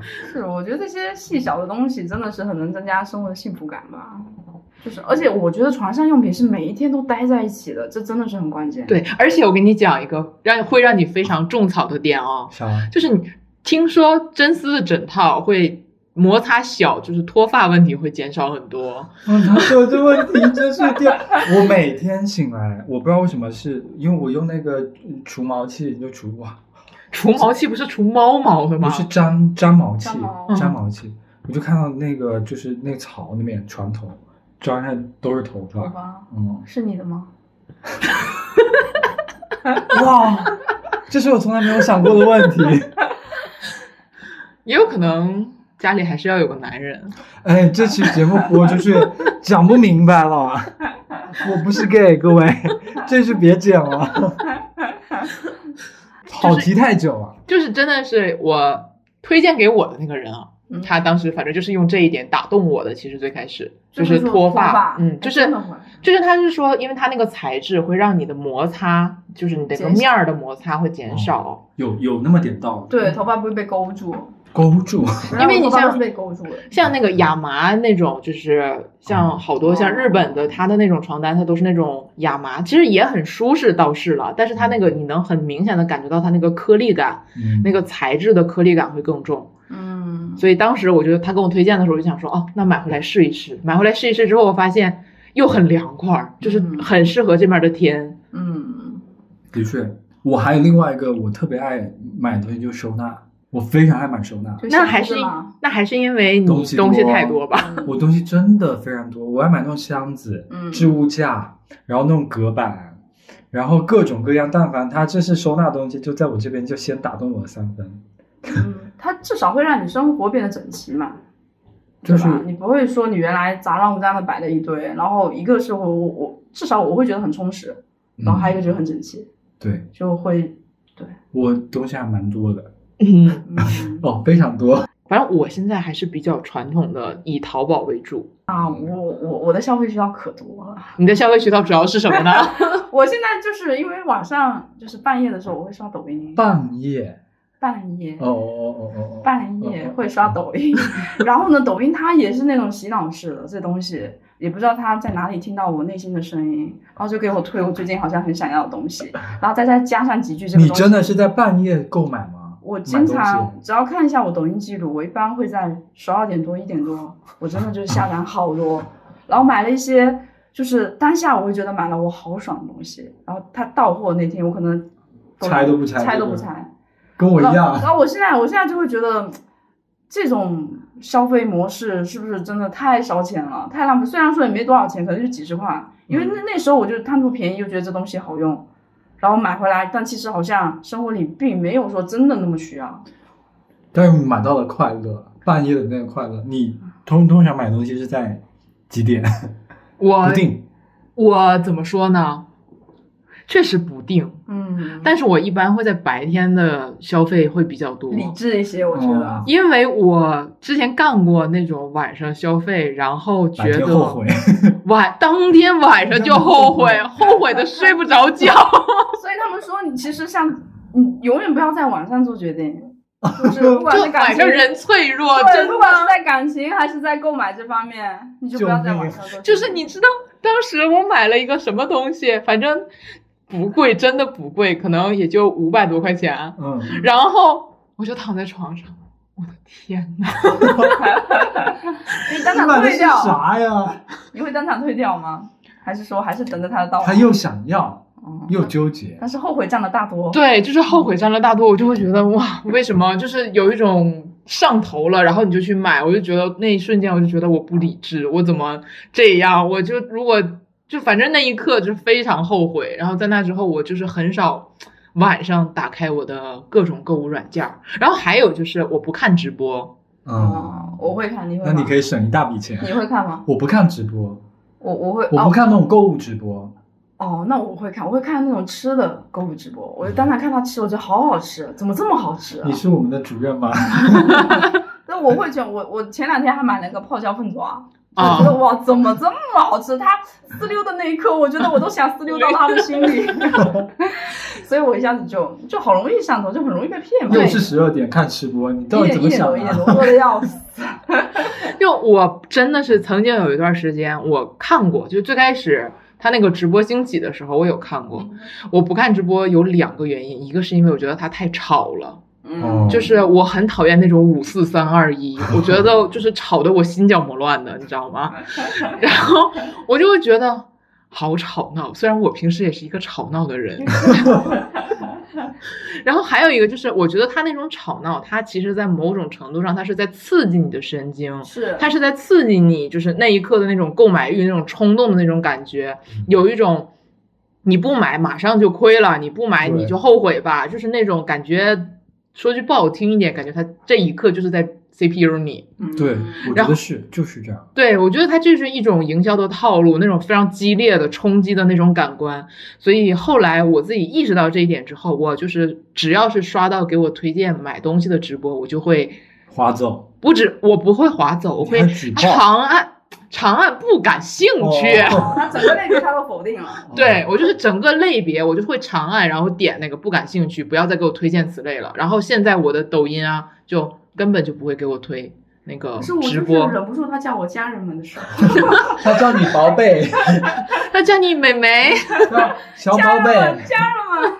是，我觉得这些细小的东西真的是很能增加生活的幸福感吧。就是，而且我觉得床上用品是每一天都待在一起的，这真的是很关键。，对，而且我给你讲一个让会让你非常种草的点哦，啥？就是你听说真丝的枕套会摩擦小，就是脱发问题会减少很多。嗯，他说这问题真是掉。我每天醒来，我不知道为什么是因为我用那个嗯除毛器就除哇，除毛器不是除猫毛的吗？不是粘粘毛器粘毛，器，我就看到那个就是那个槽那边床头粘上都是头发，好吧，嗯，是你的吗？哇，这是我从来没有想过的问题。也有可能家里还是要有个男人。哎，这期节目播出去讲不明白了，我不是 gay，各位，这是别剪了。就是好提太久啊！就是真的是我推荐给我的那个人啊，嗯他当时反正就是用这一点打动我的。其实最开始就是说脱发，嗯，哎就是就是他是说，因为它那个材质会让你的摩擦，就是你那个面儿的摩擦会减少。有有那么点道理，对，头发不会被勾住，勾住。因为你像是被勾住了。像那个亚麻那种，就是像好多像日本的，它的那种床单，它都是那种亚麻，其实也很舒适倒是了，但是它那个你能很明显的感觉到它那个颗粒感，嗯，那个材质的颗粒感会更重。嗯，所以当时我觉得他跟我推荐的时候，我就想说，哦，那买回来试一试。买回来试一试之后，我发现又很凉快儿，就是嗯很适合这边的天。嗯，的确，我还有另外一个我特别爱买的东西就是收纳，我非常爱买收纳。那还是那还是因为你东西东西太多吧？嗯我东西真的非常多，我爱买那种箱子、嗯置物架，然后那种隔板，然后各种各样，但凡它这是收纳东西，就在我这边就先打动我的三分。嗯，它至少会让你生活变得整齐嘛，就是对吧你不会说你原来杂乱无章的摆了一堆，然后一个是我我我至少我会觉得很充实，然后还有一个就是很整齐，对就会对，我东西还蛮多的嗯，嗯 哦，非常多。反正我现在还是比较传统的，以淘宝为主。啊，我我我的消费渠道可多了，你的消费渠道主要是什么呢？我现在就是因为晚上就是半夜的时候我会刷抖音，半夜半夜哦哦哦哦哦哦，半夜会刷抖音，然后呢，抖音它也是那种洗脑式的这东西，也不知道它在哪里听到我内心的声音，然后就给我推我最近好像很想要的东西，然后再再加上几句这个你。真的是在半夜购买吗？我经常只要看一下我抖音记录，我一般会在十二点多一点多，我真的就是下单好多，然后买了一些就是当下我会觉得买了我好爽的东西，然后它到货那天我可能拆都不拆拆都不拆。跟我一样然。后我现在，我现在就会觉得，这种消费模式是不是真的太烧钱了，太浪费？虽然说也没多少钱，可能就几十块，因为那那时候我就贪图便宜，又觉得这东西好用，然后买回来，但其实好像生活里并没有说真的那么需要。但是买到了快乐，半夜的那个快乐。你通通常买东西是在几点？我不定。我怎么说呢？确实不定，嗯，但是我一般会在白天的消费会比较多。理智一些，我觉得。哦因为我之前干过那种晚上消费，然后觉得后悔。晚当天晚上就后悔，后悔的睡不着觉。所以他们说，你其实像你永远不要在晚上做决定，就是不管是感情晚上人脆弱，不管是。在感情还是在购买这方面，你就不要在晚上做决定。就是你知道，当时我买了一个什么东西，反正不贵，真的不贵，可能也就五百多块钱。嗯，然后我就躺在床上，我的天呐！你当场退掉，啥呀？你会当场退掉吗？还是说还是等着他的到来？他又想要，嗯又纠结。但是后悔占了大多。对，就是后悔占了大多，我就会觉得哇，为什么？就是有一种上头了，然后你就去买，我就觉得那一瞬间我就觉得我不理智，我怎么这样？我就如果就反正那一刻就非常后悔，然后在那之后我就是很少晚上打开我的各种购物软件儿，然后还有就是我不看直播，嗯，嗯，我会看，你会那？你可以省一大笔钱。你会看吗？我不看直播，我我会，我不看那种购物直播。哦。哦，那我会看，我会看那种吃的购物直播。我就当场看他吃，我觉得好好吃，怎么这么好吃啊你？是我们的主任吗？那我会觉得，我我前两天还买了个泡椒凤爪，就啊觉得哇，怎么这么好吃？它撕溜的那一刻，我觉得我都想撕溜到他的心里，所以我一下子就就好容易上头，就很容易被骗嘛。又是十二点看吃播，你到底怎么想的？多一点多，饿的要死。就我真的是曾经有一段时间我看过，就最开始他那个直播兴起的时候，我有看过。我不看直播有两个原因，一个是因为我觉得他太吵了。就是我很讨厌那种五四三二一，我觉得就是吵得我心绞魔乱的，你知道吗？然后我就会觉得好吵闹，虽然我平时也是一个吵闹的人。然后还有一个就是，我觉得他那种吵闹，他其实在某种程度上，他是在刺激你的神经，是他是在刺激你，就是那一刻的那种购买欲、那种冲动的那种感觉，有一种你不买马上就亏了，你不买你就后悔吧，就是那种感觉。说句不好听一点，感觉他这一刻就是在 CPU 你。嗯对，我然后觉得是就是这样。对，我觉得它就是一种营销的套路，那种非常激烈的冲击的那种感官。所以后来我自己意识到这一点之后，我就是只要是刷到给我推荐买东西的直播，我就会划走，不止我不会划走，我会长按长按不感兴趣。哦 他整个类别他都否定了。对我就是整个类别，我就会长按，然后点那个不感兴趣，不要再给我推荐此类了。然后现在我的抖音啊，就根本就不会给我推那个可是我就是直播，忍不住他叫我家人们的时候，他叫你宝贝，他叫你美眉。小宝贝，家人们。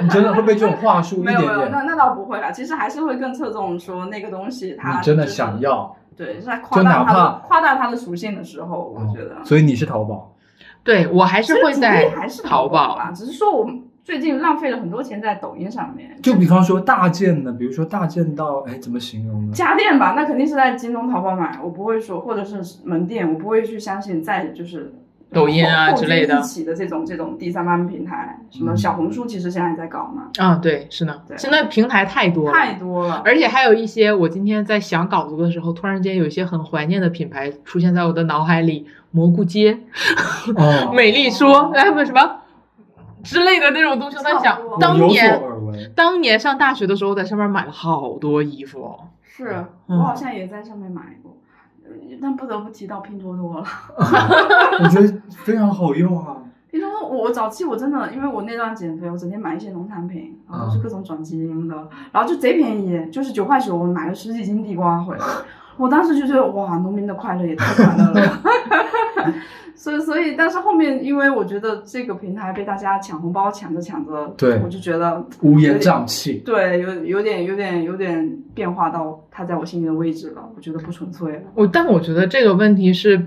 你真的会被这种话术一点没有没有，那，那倒不会啦。其实还是会更侧重说那个东西它你真的想要，对，是在夸大它的夸大它的属性的时候，我觉得哦所以你是淘宝，对我还是会在还是淘宝。啊，只是说我们最近浪费了很多钱在抖音上面。就比方说大件的，比如说大件到，哎，怎么形容呢？家电吧，那肯定是在京东、淘宝买，我不会说，或者是门店，我不会去相信在就是抖音啊之类的。一起的这种这种第三方平台，什么嗯。小红书，其实现在也在搞嘛，啊，对，是的，现在平台太多了，太多了。而且还有一些，我今天在想稿子的时候，突然间有一些很怀念的品牌出现在我的脑海里，蘑菇街、哦，美丽说，还有什么之类的那种东西。我在想当年，当年上大学的时候，在上面买了好多衣服。哦。是嗯。我好像也在上面买过，呃但不得不提到拼多多了。我觉得非常好用啊。拼多多，我早期我真的，因为我那段减肥，我整天买一些农产品，然后都是各种转基因的，然后就贼便宜，就是九块九，我买了十几斤地瓜回来。我当时就觉得哇，农民的快乐也太快乐了。所以，所以，但是后面，因为我觉得这个平台被大家抢红包抢着抢着，对我就觉得乌烟瘴气，对，有有点有点有点变化到它在我心里的位置了，我觉得不纯粹了。我但我觉得这个问题是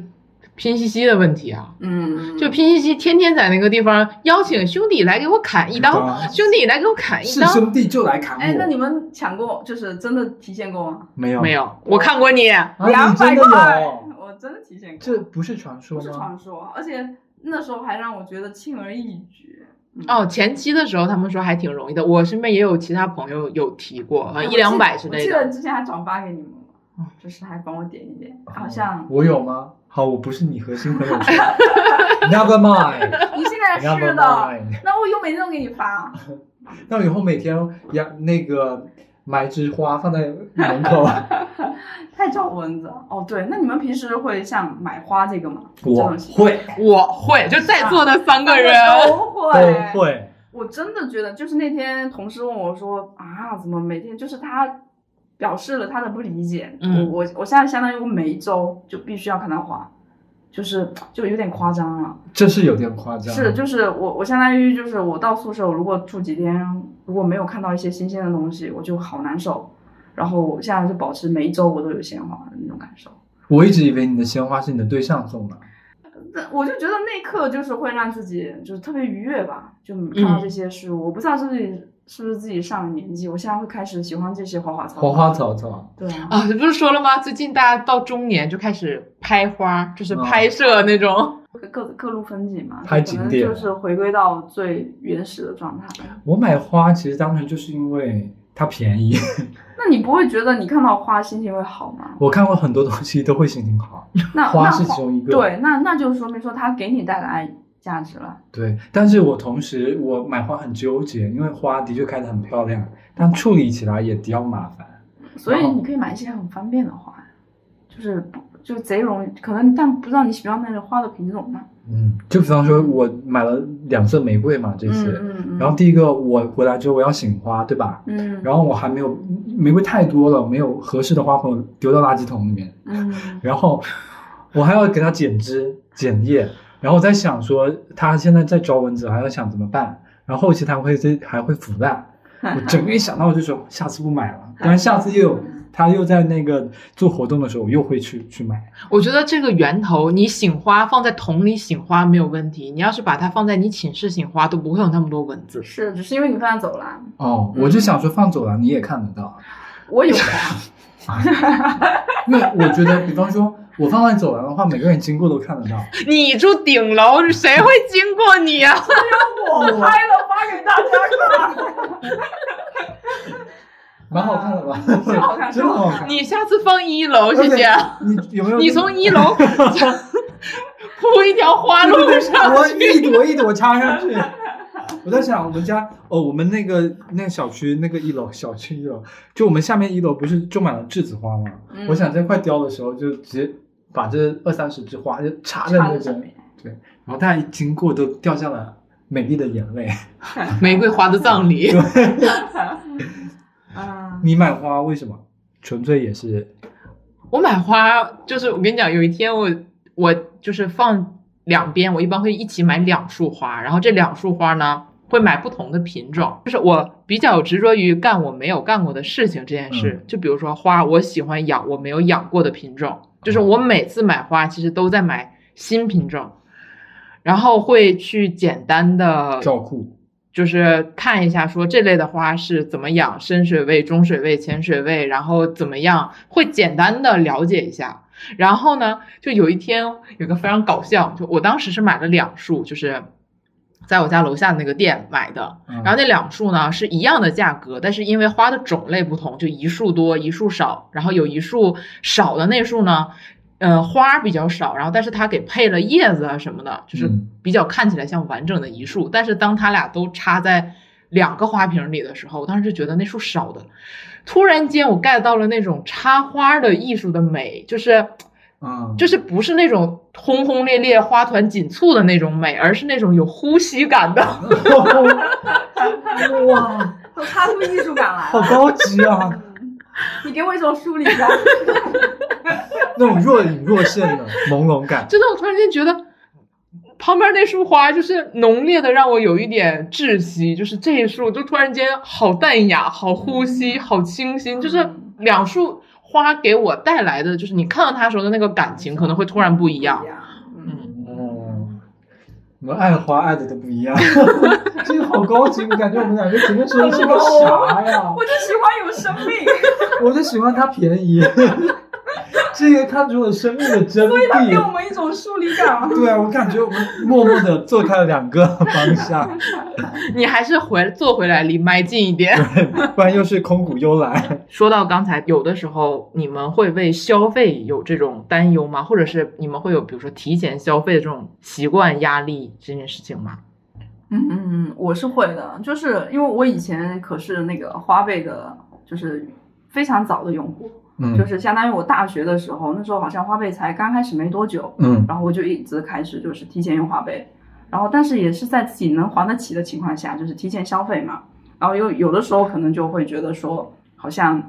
拼夕夕的问题啊。嗯，就拼夕夕天天在那个地方邀请兄弟来给我砍一刀，啊兄弟来给我砍一刀是刀。兄弟就来砍我。哎，那你们抢过，就是真的提现过吗？没有没有，我看过你。啊两百块？，我真的提现过。这不是传说不是？传说，而且那时候还让我觉得轻而易举。嗯哦，前期的时候他们说还挺容易的，我身边也有其他朋友有提过，好像一两百之类我记得。之前还转发给你们了，就是还帮我点一点，好像我有吗？好，我不是你核心朋友圈。Never mind，Never 你现在是的，那我以后每天都给你发。那我以后每天养那个买一枝花放在门口。太招蚊子了哦，对，那你们平时会像买花这个吗？我会，我会，就在座的三个人，都都会。会。我真的觉得，就是那天同事问我说啊，怎么每天就是他表示了他的不理解，嗯我我我现在相当于我每一周就必须要看他花，就是就有点夸张了。这是有点夸张。是，就是我我相当于就是我到宿舍，我如果住几天，如果没有看到一些新鲜的东西，我就好难受。然后我现在就保持每一周我都有鲜花的那种感受。我一直以为你的鲜花是你的对象送的。那我就觉得那一刻就是会让自己就是特别愉悦吧，就看到这些事物。我不知道是自己是不是自己上了年纪，我现在会开始喜欢这些花花草草。花花草草，对啊，啊，不是说了吗？最近大家到中年就开始拍花，就是嗯拍摄那种。各各路风景嘛，拍可能景点就是回归到最原始的状态。我买花其实单纯就是因为它便宜。那你不会觉得你看到花心情会好吗？我看过很多东西都会心情好，那花是其中一个。对，那那就说明说它给你带来价值了。对，但是我同时我买花很纠结，因为花的确开得很漂亮，但处理起来也比较麻烦。所以你可以买一些很方便的花，就是不就贼容易，可能但不知道你喜不喜欢那个花的品种呢？嗯，就比方说我买了两色玫瑰嘛，这些，嗯嗯嗯，然后第一个我回来之后我要醒花，对吧？嗯，然后我还没有玫瑰太多了，没有合适的花盆丢到垃圾桶里面，嗯 然后我还要给它剪枝剪叶，然后我在想说他现在在招蚊子，还要想怎么办，然后后期它会这还会腐烂，我整个一想到我就说下次不买了，但是下次又有它又在那个做活动的时候，我又会去去买。我觉得这个源头，你醒花放在桶里醒花没有问题，你要是把它放在你寝室醒花，都不会有那么多蚊子。是，只是因为你放在走廊，哦，我就想说放走廊你也看得到，我有花，因为我觉得，比方说我放在走廊的话，每个人经过都看得到。你住顶楼，谁会经过你啊？我拍了发给大家看。蛮好看的吧？是好看真的好看。你下次放一楼，谢谢。你有没有？你从一楼 铺一条花路上我。一朵一朵插上去。我在想，我们家哦，我们那个那个小区那个一楼，小区一楼，就我们下面一楼不是种满了栀子花吗？嗯我想在快凋的时候，就直接把这二三十枝花就插在那上面。对，然后大家一经过都掉下了美丽的眼泪。玫瑰花的葬礼。啊，你买花为什么？纯粹也是我买花就是我跟你讲，有一天我我就是放两边，我一般会一起买两束花，然后这两束花呢会买不同的品种，就是我比较执着于干我没有干过的事情这件事。就比如说花，我喜欢养我没有养过的品种，就是我每次买花其实都在买新品种，然后会去简单的照顾。就是看一下说这类的花是怎么养，深水位、中水位、浅水位，然后怎么样，会简单的了解一下。然后呢，就有一天有个非常搞笑，就我当时是买了两束，就是在我家楼下那个店买的，嗯然后那两束呢是一样的价格，但是因为花的种类不同，就一束多一束少，然后有一束少的那束呢。呃，花比较少，然后但是它给配了叶子啊什么的，就是嗯比较看起来像完整的一束。但是当它俩都插在两个花瓶里的时候，我当时就觉得那束少的。突然间，我 get 到了那种插花的艺术的美，就是嗯，就是不是那种轰轰烈烈、花团锦簇的那种美，而是那种有呼吸感的。哇，都擦出艺术感来了。好高级啊！你给我一种疏离感。那种若隐若现的朦胧感。真的，我突然间觉得旁边那束花就是浓烈的，让我有一点窒息。就是这一束，就突然间好淡雅、好呼吸、好清新。就是两束花给我带来的，就是你看到它时候的那个感情，可能会突然不一样。嗯，哦，我们爱花爱的都不一样，这个好高级，我感觉我们两个前面说的是个啥呀？我就喜欢有生命，我就喜欢它便宜，这个看出了生命的真谛。所以它给我。们一种疏离感。对啊，我感觉我们默默的做开了两个方向，你还是回坐回来离麦近一点。不然又是空谷幽兰。说到刚才，有的时候你们会为消费有这种担忧吗？或者是你们会有比如说提前消费的这种习惯、压力这件事情吗？嗯嗯嗯，我是会的，就是因为我以前可是那个花呗的，就是非常早的用户，嗯。就是相当于我大学的时候，那时候好像花呗才刚开始没多久，嗯。然后我就一直开始就是提前用花呗，然后但是也是在自己能还得起的情况下，就是提前消费嘛，然后有有的时候可能就会觉得说，好像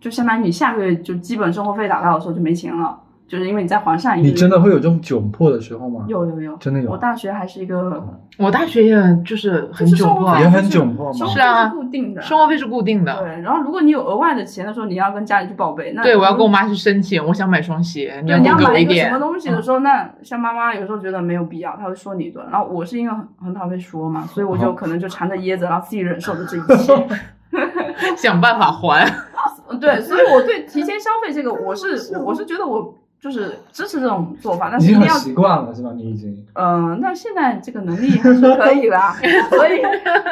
就相当于你下个月就基本生活费打到的时候就没钱了，就是因为你在还上一个月，你真的会有这种窘迫的时候吗？有有有，真的有我大学还是一个我大学也就是很窘迫也很窘迫吗是啊是固定的，生活费是固定的。对，然后如果你有额外的钱的时候，你要跟家里去报备。那对，我要跟我妈去申请，我想买双鞋，你对你要要多给我一点买一个什么。东西的时候，那像妈妈有时候觉得没有必要，她会说你一顿。然后我是因为很很讨厌说嘛，所以我就哦可能就缠着掖着，然后自己忍受着这一切。想办法还。对，所以我对提前消费这个，我是我我是觉得我就是支持这种做法，但是一定要经习惯了是吧？你已经嗯，那现在这个能力还是可以啦，所以，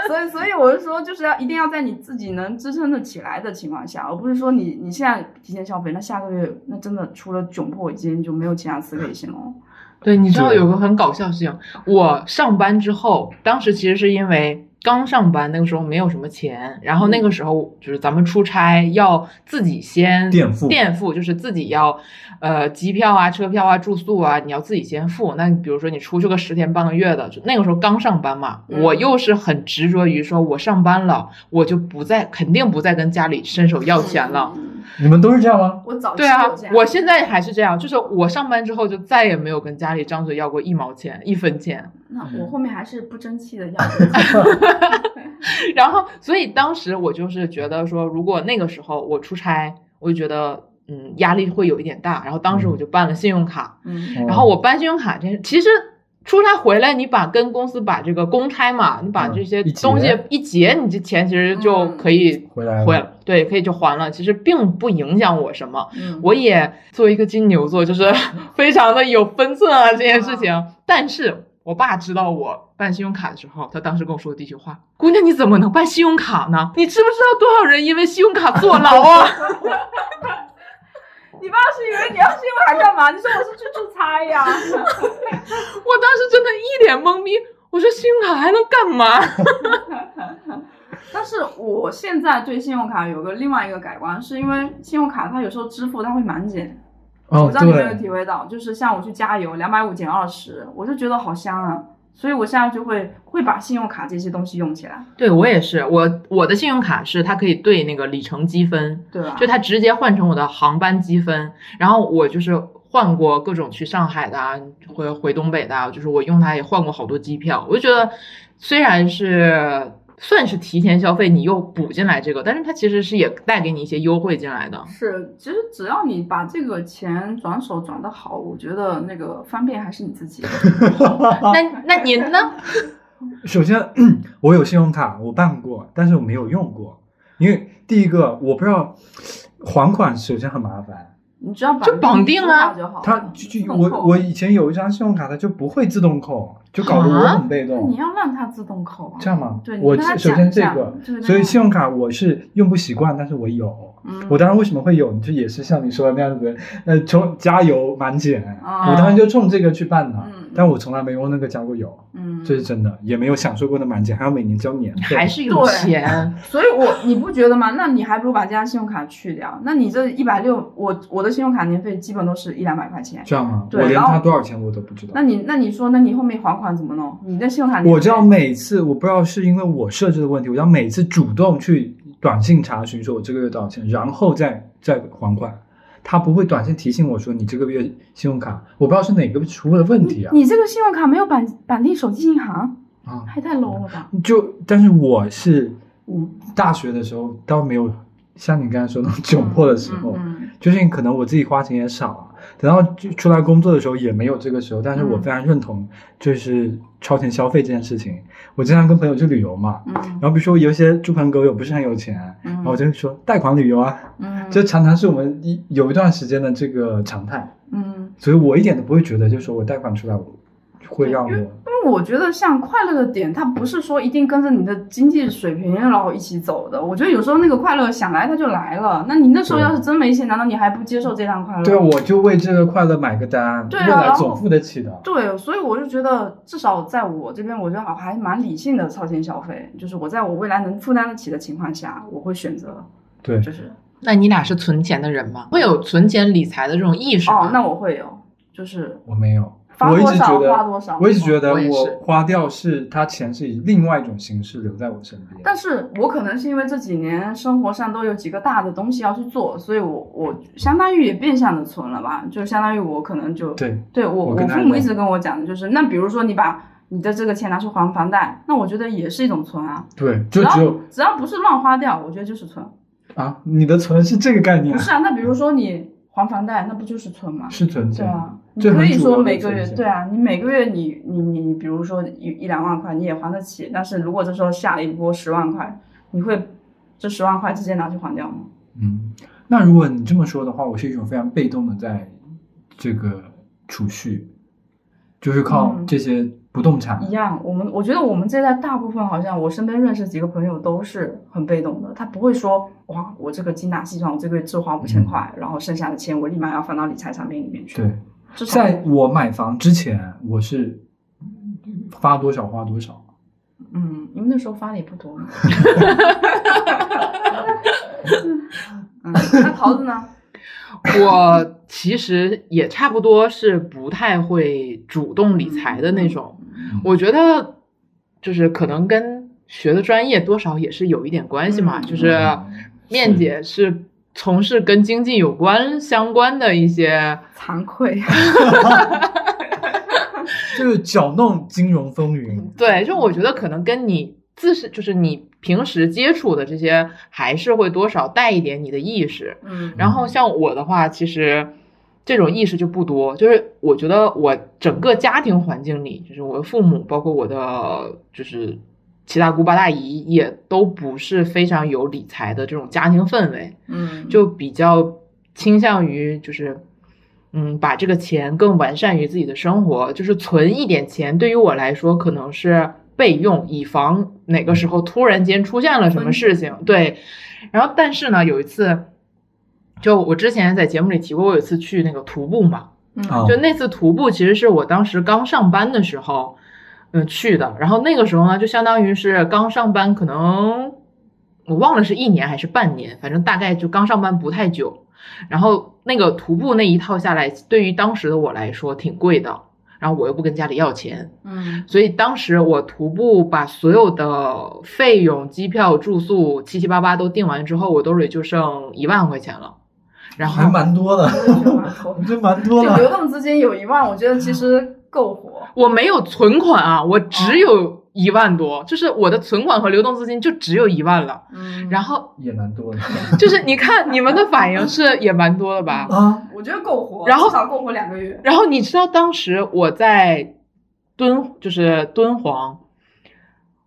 所以，所以我是说，就是要一定要在你自己能支撑得起来的情况下，而不是说你你现在提前消费，那下个月那真的除了窘迫已经就没有其他词可以形容。对，你知道有个很搞笑的事情，我上班之后，当时其实是因为刚上班，那个时候没有什么钱，然后那个时候就是咱们出差要自己先垫付垫付就是自己要，呃，机票啊、车票啊、住宿啊，你要自己先付。那你比如说你出去个十天半个月的，就那个时候刚上班嘛，嗯我又是很执着于说我上班了，我就不再肯定不再跟家里伸手要钱了。嗯你们都是这样吗？我早期对啊有这，样我现在还是这样，就是我上班之后就再也没有跟家里张嘴要过一毛钱、一分钱。那我后面还是不争气的要这个钱 然后，所以当时我就是觉得说，如果那个时候我出差，我就觉得嗯压力会有一点大。然后当时我就办了信用卡，嗯哦然后我办信用卡这其实。出差回来，你把跟公司把这个公差嘛，你把嗯这些东西一结，你这钱其实就嗯可以回来了回对，可以就还了。其实并不影响我什么。嗯我也作为一个金牛座，就是 非常的有分寸啊这件事情。但是我爸知道我办信用卡的时候，他当时跟我说的第一句话：“姑娘，你怎么能办信用卡呢？你知不知道多少人因为信用卡坐牢啊？” 你爸是以为你要信用卡干嘛？你说我是去出差呀？我当时真的一脸懵逼，我说信用卡还能干嘛？但是我现在对信用卡有个另外一个改观，是因为信用卡它有时候支付它会满减，哦我不知道你有没有，体会到，就是像我去加油，两百五减二十，我就觉得好香啊，所以我现在就会会把信用卡这些东西用起来，对我也是，我我的信用卡是它可以兑那个里程积分，对吧？就它直接换成我的航班积分，然后我就是换过各种去上海的啊，回回东北的啊，就是我用它也换过好多机票，我就觉得虽然是算是提前消费，你又补进来这个，但是它其实是也带给你一些优惠进来的。是，其实只要你把这个钱转手转的好，我觉得那个方便还是你自己的。那那您呢？首先我有信用卡，我办过，但是我没有用过，因为第一个我不知道还款首先很麻烦，你只要就绑定了。它就就我我以前有一张信用卡，它就不会自动扣，就搞得我啊很被动你。要让它自动扣啊。这样吗？对，我首先这个，所以信用卡我是用不习惯，但是我有。嗯我当时为什么会有，就也是像你说的那样子，呃，充加油满减，啊我当时就冲这个去办的。嗯但我从来没用那个加过油，嗯，这是真的，也没有享受过的满减，还要每年交年费。还是有钱？所以我你不觉得吗？那你还不如把这张信用卡去掉。那你这一百六，我我的信用卡年费基本都是一两百块钱。这样吗？对然后我连它多少钱我都不知道那。你那你说，那你后面还款怎么弄？你的信用卡年费我知道每次，我不知道是因为我设置的问题，我要每次主动去短信查询说我这个月多少钱，然后再再还款。他不会短信提醒我说你这个月信用卡，我不知道是哪个出了问题啊。你这个信用卡没有绑绑定手机银行，啊，还太 low 了吧？就但是我是我大学的时候倒没有像你刚才说那种窘迫的时候，嗯就是可能我自己花钱也少啊，等到就出来工作的时候也没有这个时候，但是我嗯。非常认同就是超前消费这件事情。我经常跟朋友去旅游嘛，嗯然后比如说有一些猪朋狗友不是很有钱，嗯然后我就会说贷款旅游啊，嗯。这常常是我们一有一段时间的这个常态，嗯，所以我一点都不会觉得，就是说我贷款出来我会让我因为我觉得像快乐的点，它不是说一定跟着你的经济水平然后一起走的。我觉得有时候那个快乐想来它就来了。那你那时候要是真没钱，难道你还不接受这趟快乐？对啊，我就为这个快乐买个单，对啊未来总付得起的。对，所以我就觉得，至少在我这边，我觉得还蛮理性的超前消费。就是我在我未来能负担得起的情况下，我会选择，对，就是那你俩是存钱的人吗？会有存钱理财的这种意识吗？哦，那我会有，就是我没有，我一发多少直觉得花多少。我一直觉得我花掉是他钱是以另外一种形式留在我身边。但是我可能是因为这几年生活上都有几个大的东西要去做，所以我我相当于也变相的存了吧，就相当于我可能就对，对我我父母一直跟我讲的就是，那比如说你把你的这个钱拿去还房贷，那我觉得也是一种存啊，对，就只要只有只要不是乱花掉，我觉得就是存。啊，你的存是这个概念啊，不是啊，那比如说你还房贷，那不就是存吗？是存钱。对啊，你可以说每个月对啊，你每个月你你你你，比如说一一两万块你也还得起，但是如果这时候下了一波十万块，你会这十万块直接拿去还掉吗？嗯，那如果你这么说的话，我是一种非常被动的在这个储蓄，就是靠嗯这些不动产。一样，我们我觉得我们这代大部分好像我身边认识几个朋友都是很被动的，他不会说哇，我这个精打细算，我这个月只花五千块，然后剩下的钱我立马要放到理财产品里面去。对，至少在我买房之前，我是发多少花多少。嗯，因为那时候发的也不多嘛。嗯，那桃子呢？我其实也差不多是不太会主动理财的那种。我觉得就是可能跟学的专业多少也是有一点关系嘛。嗯就是面姐是从事跟经济有关相关的一些，惭愧。就是搅弄金融风云。对，就我觉得可能跟你自是就是你平时接触的这些，还是会多少带一点你的意识。嗯然后像我的话，其实这种意识就不多。就是我觉得我整个家庭环境里，就是我的父母，包括我的就是七大姑八大姨，也都不是非常有理财的这种家庭氛围，嗯，就比较倾向于就是嗯，把这个钱更完善于自己的生活，就是存一点钱，对于我来说可能是备用，以防哪个时候突然间出现了什么事情。对，然后但是呢，有一次，就我之前在节目里提过，我有一次去那个徒步嘛，嗯啊就那次徒步其实是我当时刚上班的时候，嗯去的，然后那个时候呢，就相当于是刚上班，可能我忘了是一年还是半年，反正大概就刚上班不太久。然后那个徒步那一套下来，对于当时的我来说挺贵的，然后我又不跟家里要钱，嗯所以当时我徒步把所有的费用、机票、住宿七七八八都订完之后，我兜里就剩一万块钱了。然后还蛮多的，我觉得蛮多的就。流动资金有一万，我觉得其实够活。我没有存款啊，我只有一万多，就是我的存款和流动资金就只有一万了。嗯，然后也蛮多的 就是你看你们的反应是也蛮多的吧？啊，我觉得够活，然后至少够活两个月。然后你知道当时我在敦，就是敦煌，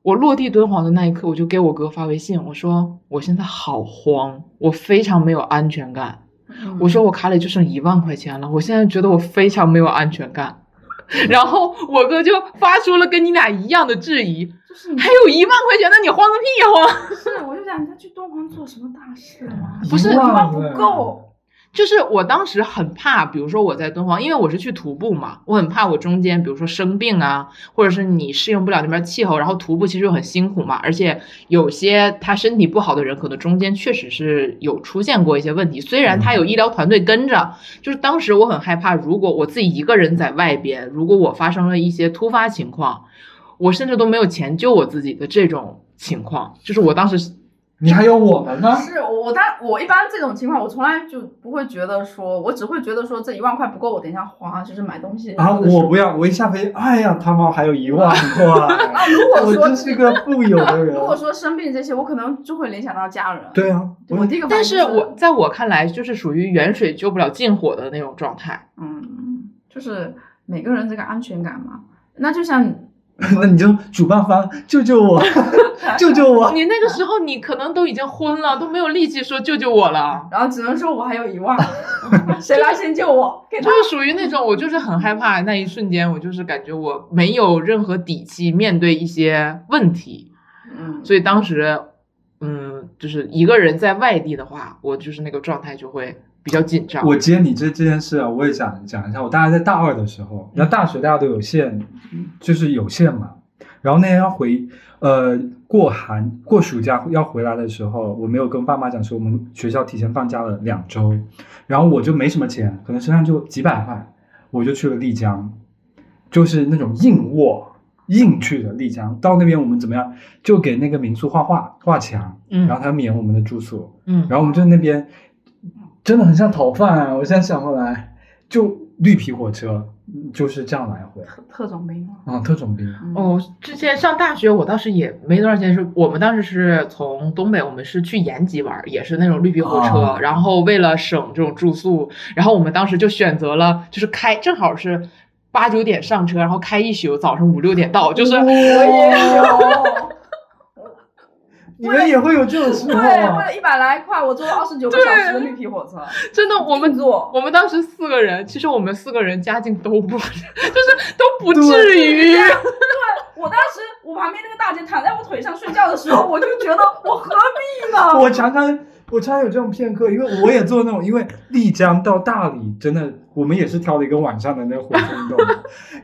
我落地敦煌的那一刻，我就给我哥发微信，我说我现在好慌，我非常没有安全感。嗯我说我卡里就剩一万块钱了，我现在觉得我非常没有安全感。然后我哥就发出了跟你俩一样的质疑，就是你还有一万块钱，那你慌个屁呀慌！是，我就想他去敦煌做什么大事吗？不是一万万不够。就是我当时很怕，比如说我在敦煌，因为我是去徒步嘛，我很怕我中间，比如说生病啊，或者是你适应不了那边气候，然后徒步其实又很辛苦嘛，而且有些他身体不好的人，可能中间确实是有出现过一些问题。虽然他有医疗团队跟着，就是当时我很害怕，如果我自己一个人在外边，如果我发生了一些突发情况，我甚至都没有钱救我自己的这种情况，就是我当时你还有我们呢。是我我当我一般这种情况，我从来就不会觉得说，我只会觉得说这一万块不够，我等一下花，就是买东西。啊，我不要，我一下飞，哎呀，他妈还有一万 块，啊，如果我说真是个富有的人 如。果说生病这些，我可能就会联想到家人。对啊，对，我第一个但是我在我看来，就是属于远水救不了近火的那种状态。嗯，就是每个人这个安全感嘛。那就像 那你就主办方救救我，救救我！你那个时候，你可能都已经昏了，都没有力气说救救我了。然后只能说我还有一万，谁来先救我？给他就是属于那种，我就是很害怕那一瞬间，我就是感觉我没有任何底气面对一些问题，嗯，所以当时，嗯，就是一个人在外地的话，我就是那个状态就会比较紧张。我接你这这件事啊，我也想讲一下。我大概在大二的时候，那大学大家都有限，就是有限嘛。然后那天要回，呃，过寒过暑假要回来的时候，我没有跟爸妈讲说我们学校提前放假了两周，然后我就没什么钱，可能身上就几百块，我就去了丽江，就是那种硬卧硬去的丽江。到那边我们怎么样？就给那个民宿画画画墙，嗯然后他免我们的住宿，嗯，然后我们就那边真的很像逃犯啊！我现在想回来，就绿皮火车就是这样来回特特种兵嘛。啊，特种兵。嗯，哦，之前上大学，我当时也没多少钱，是我们当时是从东北，我们是去延吉玩，也是那种绿皮火车，哦然后为了省这种住宿，然后我们当时就选择了，就是开正好是八九点上车，然后开一宿，早上五六点到，就是、我也有。你们也会有这种时对，候为啊？了一百来块，我坐了二十九个小时的绿皮火车，真的，我们坐。我们当时四个人，其实我们四个人家境都不，就是都不至于。对我当时我旁边那个大姐躺在我腿上睡觉的时候，我就觉得我何必呢？我常常我常常有这种片刻，因为我也做那种，因为丽江到大理真的，我们也是挑了一个晚上的那个火车，你懂吗？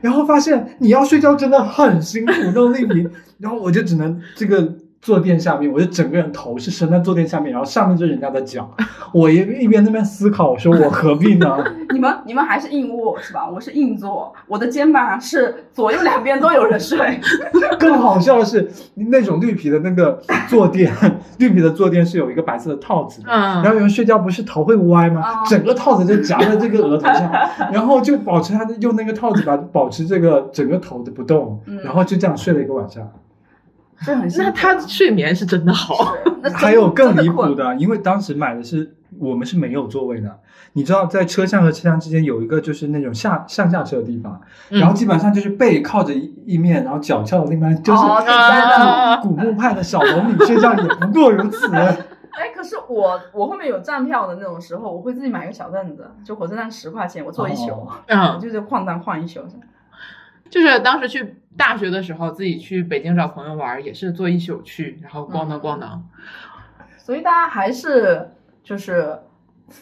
然后发现你要睡觉真的很辛苦，那种绿皮，然后我就只能这个。坐垫下面，我就整个人头是伸在坐垫下面，然后上面就是人家的脚。我一一边那边思考，我说我何必呢？你们你们还是硬卧是吧？我是硬座，我的肩膀是左右两边都有人睡。更好笑的是，那种绿皮的那个坐垫，绿皮的坐垫是有一个白色的套子的。嗯然后有人睡觉不是头会歪吗？啊整个套子就夹在这个额头上，然后就保持他的用那个套子把保持这个整个头的不动，嗯然后就这样睡了一个晚上。这很那他睡眠是真的好。那 还有更离谱的，因为当时买的是我们是没有座位的，你知道在车厢和车厢之间有一个就是那种下上下车的地方，嗯然后基本上就是背靠着一一面，然后脚翘的另外就是古古墓派的小龙女睡觉也不过如此。哎，可是我我后面有站票的那种时候，我会自己买个小凳子，就火车站十块钱，我坐一宿，嗯，就是晃荡晃一宿。就是当时去大学的时候，自己去北京找朋友玩，也是坐一宿去，然后咣当咣当。所以大家还是就是，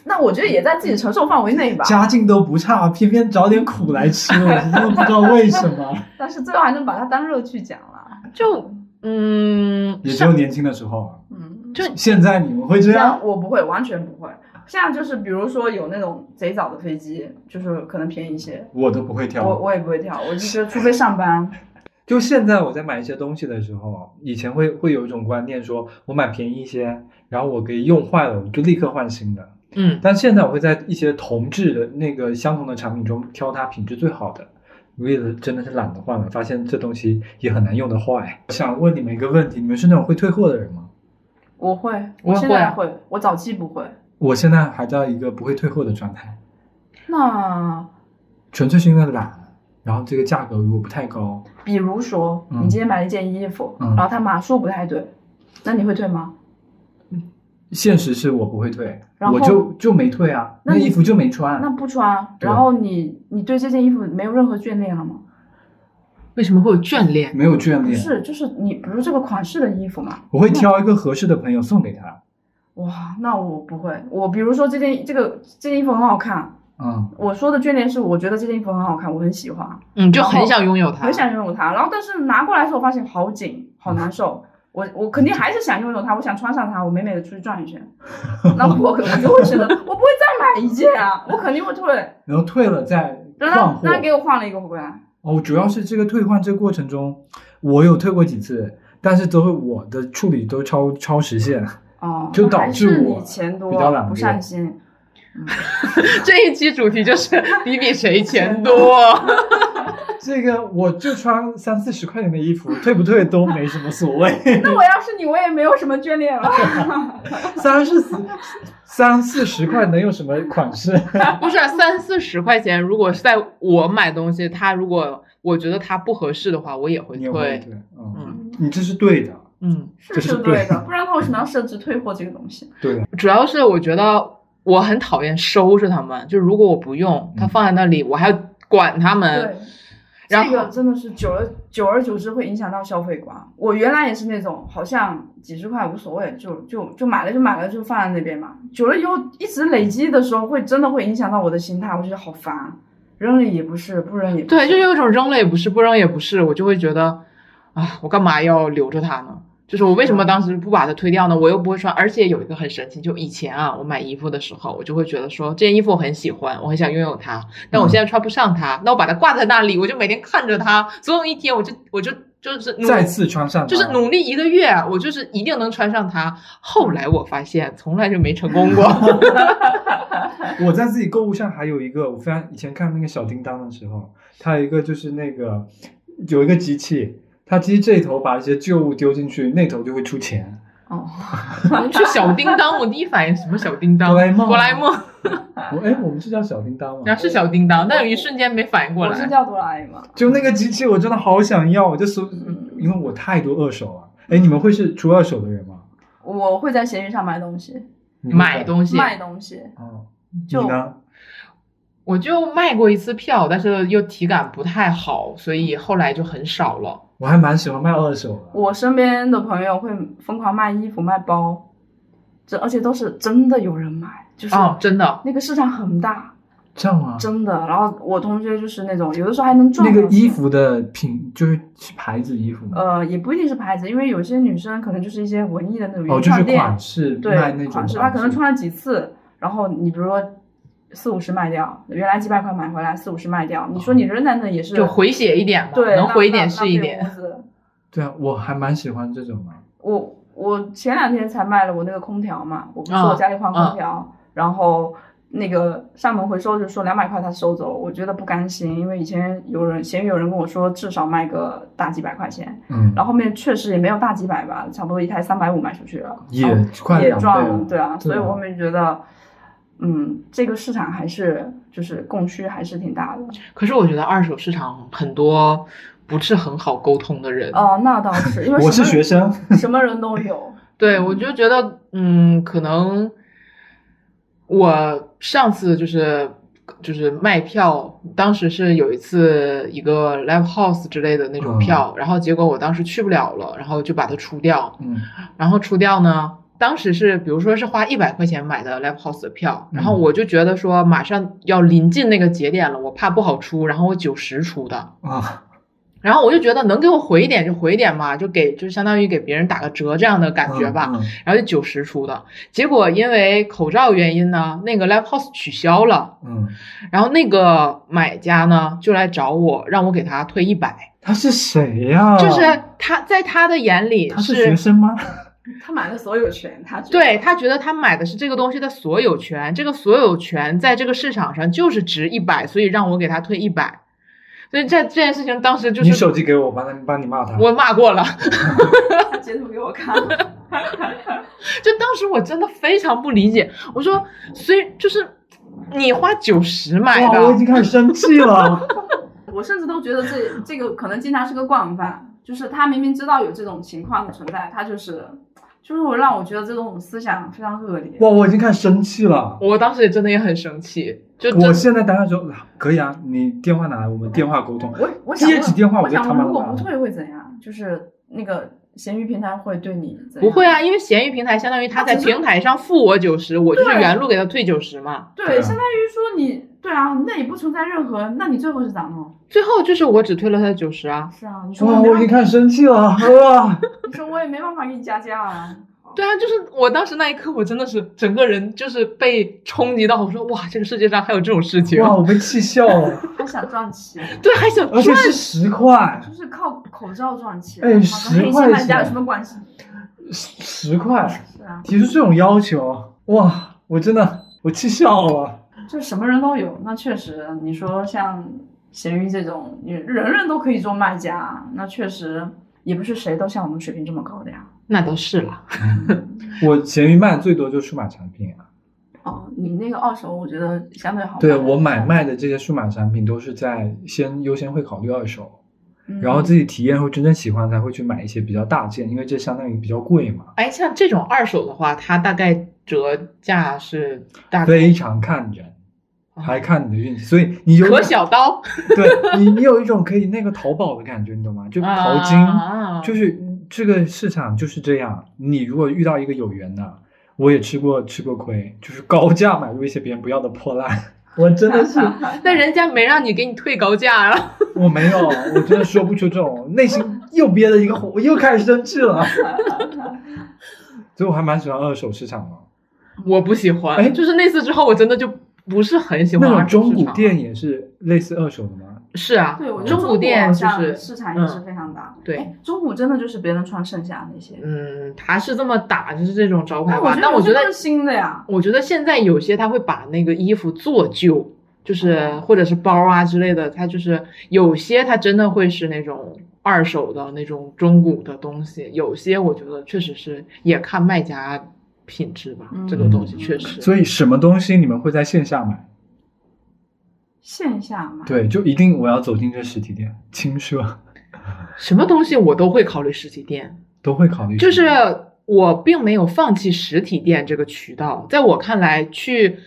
那我觉得也在自己承受范围内吧。家境都不差，偏偏找点苦来吃，我真的不知道为什么。但是最后还能把它当乐趣讲了。就嗯，也只有年轻的时候啊，嗯，就现在你们会这样？我不会，完全不会。现在就是比如说有那种贼早的飞机，就是可能便宜一些，我都不会我挑。我也不会跳，我就 觉得除非上班。就现在我在买一些东西的时候，以前会会有一种观念，说我买便宜一些，然后我可以用坏了，我就立刻换新的。嗯，但现在我会在一些同质的那个相同的产品中挑它品质最好的，为了真的是懒得换了，发现这东西也很难用得坏。我想问你们一个问题：你们是那种会退货的人吗？我会，我我现在会会，我早期不会。我现在还在一个不会退货的状态，那纯粹是因为懒，然后这个价格如果不太高，比如说，嗯你今天买了一件衣服，嗯然后它码数不太对，那你会退吗？现实是我不会退，然后我就就没退啊，那那衣服就没穿。那不穿，然后你你对这件衣服没有任何眷恋了吗？为什么会有眷恋？没有眷恋，不是，就是你比如这个款式的衣服嘛。我会挑一个合适的朋友送给他。哇，那我不会，我比如说这件这个这件衣服很好看，嗯，我说的眷恋是我觉得这件衣服很好看，我很喜欢，嗯，就很想拥有它。很想拥有它，然后但是拿过来的时候发现好紧，好难受。我我肯定还是想拥有它，我想穿上它，我美美的出去转一圈。那我可能就会觉得，我不会再买一件啊，我肯定会退。然后退了再然换货。后那给我换了一个回来，哦，主要是这个退换这个过程中，我有退过几次，但是都是我的处理都超超时限。哦，就导那还是致我你钱多比较懒不善心。这一期主题就是 比比谁钱多。这个我就穿三四十块钱的衣服，退不退都没什么所谓。那我要是你，我也没有什么眷恋了。三四十三四十块能有什么款式？不是啊三四十块钱，如果是在我买东西，他如果我觉得他不合适的话，我也会退。退，嗯，嗯你这是对的，嗯，是这是是对的，不然他为什么要设置退货这个东西？对。主要是我觉得我很讨厌收拾他们，就如果我不用，它放在那里，我还要管他们。对，然后这个真的是久了，久而久之会影响到消费观。我原来也是那种，好像几十块无所谓，就就就买了就买了，就放在那边嘛。久了以后，一直累积的时候，会真的会影响到我的心态，我觉得好烦。扔了也不是，不扔也不是。对，就有一种扔了也不是，不扔也不是，我就会觉得，啊，我干嘛要留着它呢？就是我为什么当时不把它推掉呢？我又不会穿，而且有一个很神奇，就以前啊，我买衣服的时候，我就会觉得说这件衣服我很喜欢，我很想拥有它，但我现在穿不上它，那我把它挂在那里，我就每天看着它，总有一天我就我就就是再次穿上它，就是努力一个月，我就是一定能穿上它。后来我发现从来就没成功过。我在自己购物上还有一个，我非常以前看那个小叮当的时候，它有一个就是那个有一个机器，它其实这一头把一些旧物丢进去，那头就会出钱。哦，是小叮当，我第一反应什么小叮当？哆啦 A 梦哆啦 A 梦，我哎，我们是叫小叮当吗？然后是小叮当，但有一瞬间没反应过来。我是叫哆啦 A 梦。就那个机器，我真的好想要，我就搜，因为我太多二手了。哎，你们会是出二手的人吗？我会在闲鱼上买东西，买东西，卖东西。哦，就你呢？我就卖过一次票，但是又体感不太好，所以后来就很少了。我还蛮喜欢卖二手的。我身边的朋友会疯狂卖衣服、卖包，这而且都是真的有人买，就是哦，真的，那个市场很大，这样吗？真的。然后我同学就是那种有的时候还能赚那个衣，服的品就是是牌子衣服吗？呃，也不一定是牌子，因为有些女生可能就是一些文艺的那种哦，就是原创店，款式对卖那种款式，她可能穿了几次，然后你比如说四五十卖掉，原来几百块买回来四五十卖掉，你说你扔在那也是就回血一点嘛，对，能回一点是一点。。对啊，我还蛮喜欢这种的。我我前两天才卖了我那个空调嘛，我不是啊我家里换空调，然后那个上门回收就说两百块他收走，我觉得不甘心，因为以前有人闲鱼有人跟我说至少卖个大几百块钱，嗯，然后后面确实也没有大几百吧，差不多一台三百五卖出去了，也也赚了了，对啊，所以我后面觉得，嗯，这个市场还是就是供需还是挺大的。可是我觉得二手市场很多不是很好沟通的人。哦，那倒是，因为 我是学生，什么人都有，对，我就觉得，嗯，可能我上次就是就是卖票，当时是有一次一个 live house 之类的那种票，然后结果我当时去不了了，然后就把它出掉，嗯然后出掉呢。当时是，比如说是花一百块钱买的 live house 的票，然后嗯我就觉得说马上要临近那个节点了，我怕不好出，然后我九十出的，啊，然后我就觉得能给我回一点就回一点嘛，就给就相当于给别人打个折这样的感觉吧。嗯然后就九十出的，结果因为口罩原因呢，那个 live house 取消了，嗯，然后那个买家呢就来找我，让我给他退一百，他是谁呀？就是他在他的眼里他是学生吗？他买的所有权，他对他觉得他买的是这个东西的所有权，这个所有权在这个市场上就是值一百，所以让我给他退一百。所以这这件事情当时就是你手机给我，我帮他帮你骂他。我骂过了 他截图给我看，就当时我真的非常不理解，我说，所以就是你花九十买的，我已，经开始生气了。我甚至都觉得这这个可能经常是个惯犯，就是他明明知道有这种情况的存在，他就是就是我让我觉得这种思想非常恶劣。哇，我已经开始生气了。我当时也真的也很生气，就我现在当下说可以啊，你电话拿来，我们电话沟通。我我想问接起电话我就他妈的如果不退会怎样？就是那个闲鱼平台会对你？不会啊，因为闲鱼平台相当于他在平台上付我九十，我就是原路给他退九十嘛。对，相当于说你对啊，那也不存在任何，那你最后是咋弄？最后就是我只退了他九十啊。是啊，你说哇，我没办法，我已经开始生气了。哇，你说我也没办法给你加价啊。对啊，就是我当时那一刻，我真的是整个人就是被冲击到，我说哇，这个世界上还有这种事情，哇，我被气笑了，还想赚钱，对，还想而且赚是十块，就是靠口罩赚钱，哎好10跟黑块心卖家有什么关系？十十块，是啊，提出这种要求，哇，我真的我气笑了。就什么人都有。那确实，你说像咸鱼这种，你人人都可以做卖家，那确实也不是谁都像我们水平这么高的呀。那都是了。我闲鱼卖最多就数码产品啊，哦，你那个二手，我觉得相对好。对我买卖的这些数码产品都是在先优先会考虑二手，嗯，然后自己体验后真正喜欢才会去买一些比较大件，因为这相当于比较贵嘛。哎，像这种二手的话，它大概折价是大非常看人，还看你的运气，所以你有可小刀，对你，你有一种可以那个淘宝的感觉，你懂吗？就淘金，啊就是这个市场就是这样。你如果遇到一个有缘的，我也吃过吃过亏，就是高价买入一些别人不要的破烂，我真的是但人家没让你给你退高价啊。我没有，我真的说不出这种，内心又憋了一个火，我又开始生气了。所以我还蛮喜欢二手市场的，我不喜欢，哎就是那次之后，我真的就不是很喜欢那种中古店也是类似二手的吗？是啊，对，我觉得中古店就是市场也是嗯非常大。对哎，中古真的就是别人穿剩下那些。嗯，他是这么打，就是这种招牌吧。但我觉得新的呀。我觉得现在有些他会把那个衣服做旧，就是哦或者是包啊之类的，它就是有些它真的会是那种二手的那种中古的东西，有些我觉得确实是也看卖家品质吧，这个东西确实。所以什么东西你们会在线下买？线下嘛，对，就一定我要走进这实体店，轻奢 什么东西我都会考虑实体店，都会考虑。就是我并没有放弃实体店这个渠道，在我看来，去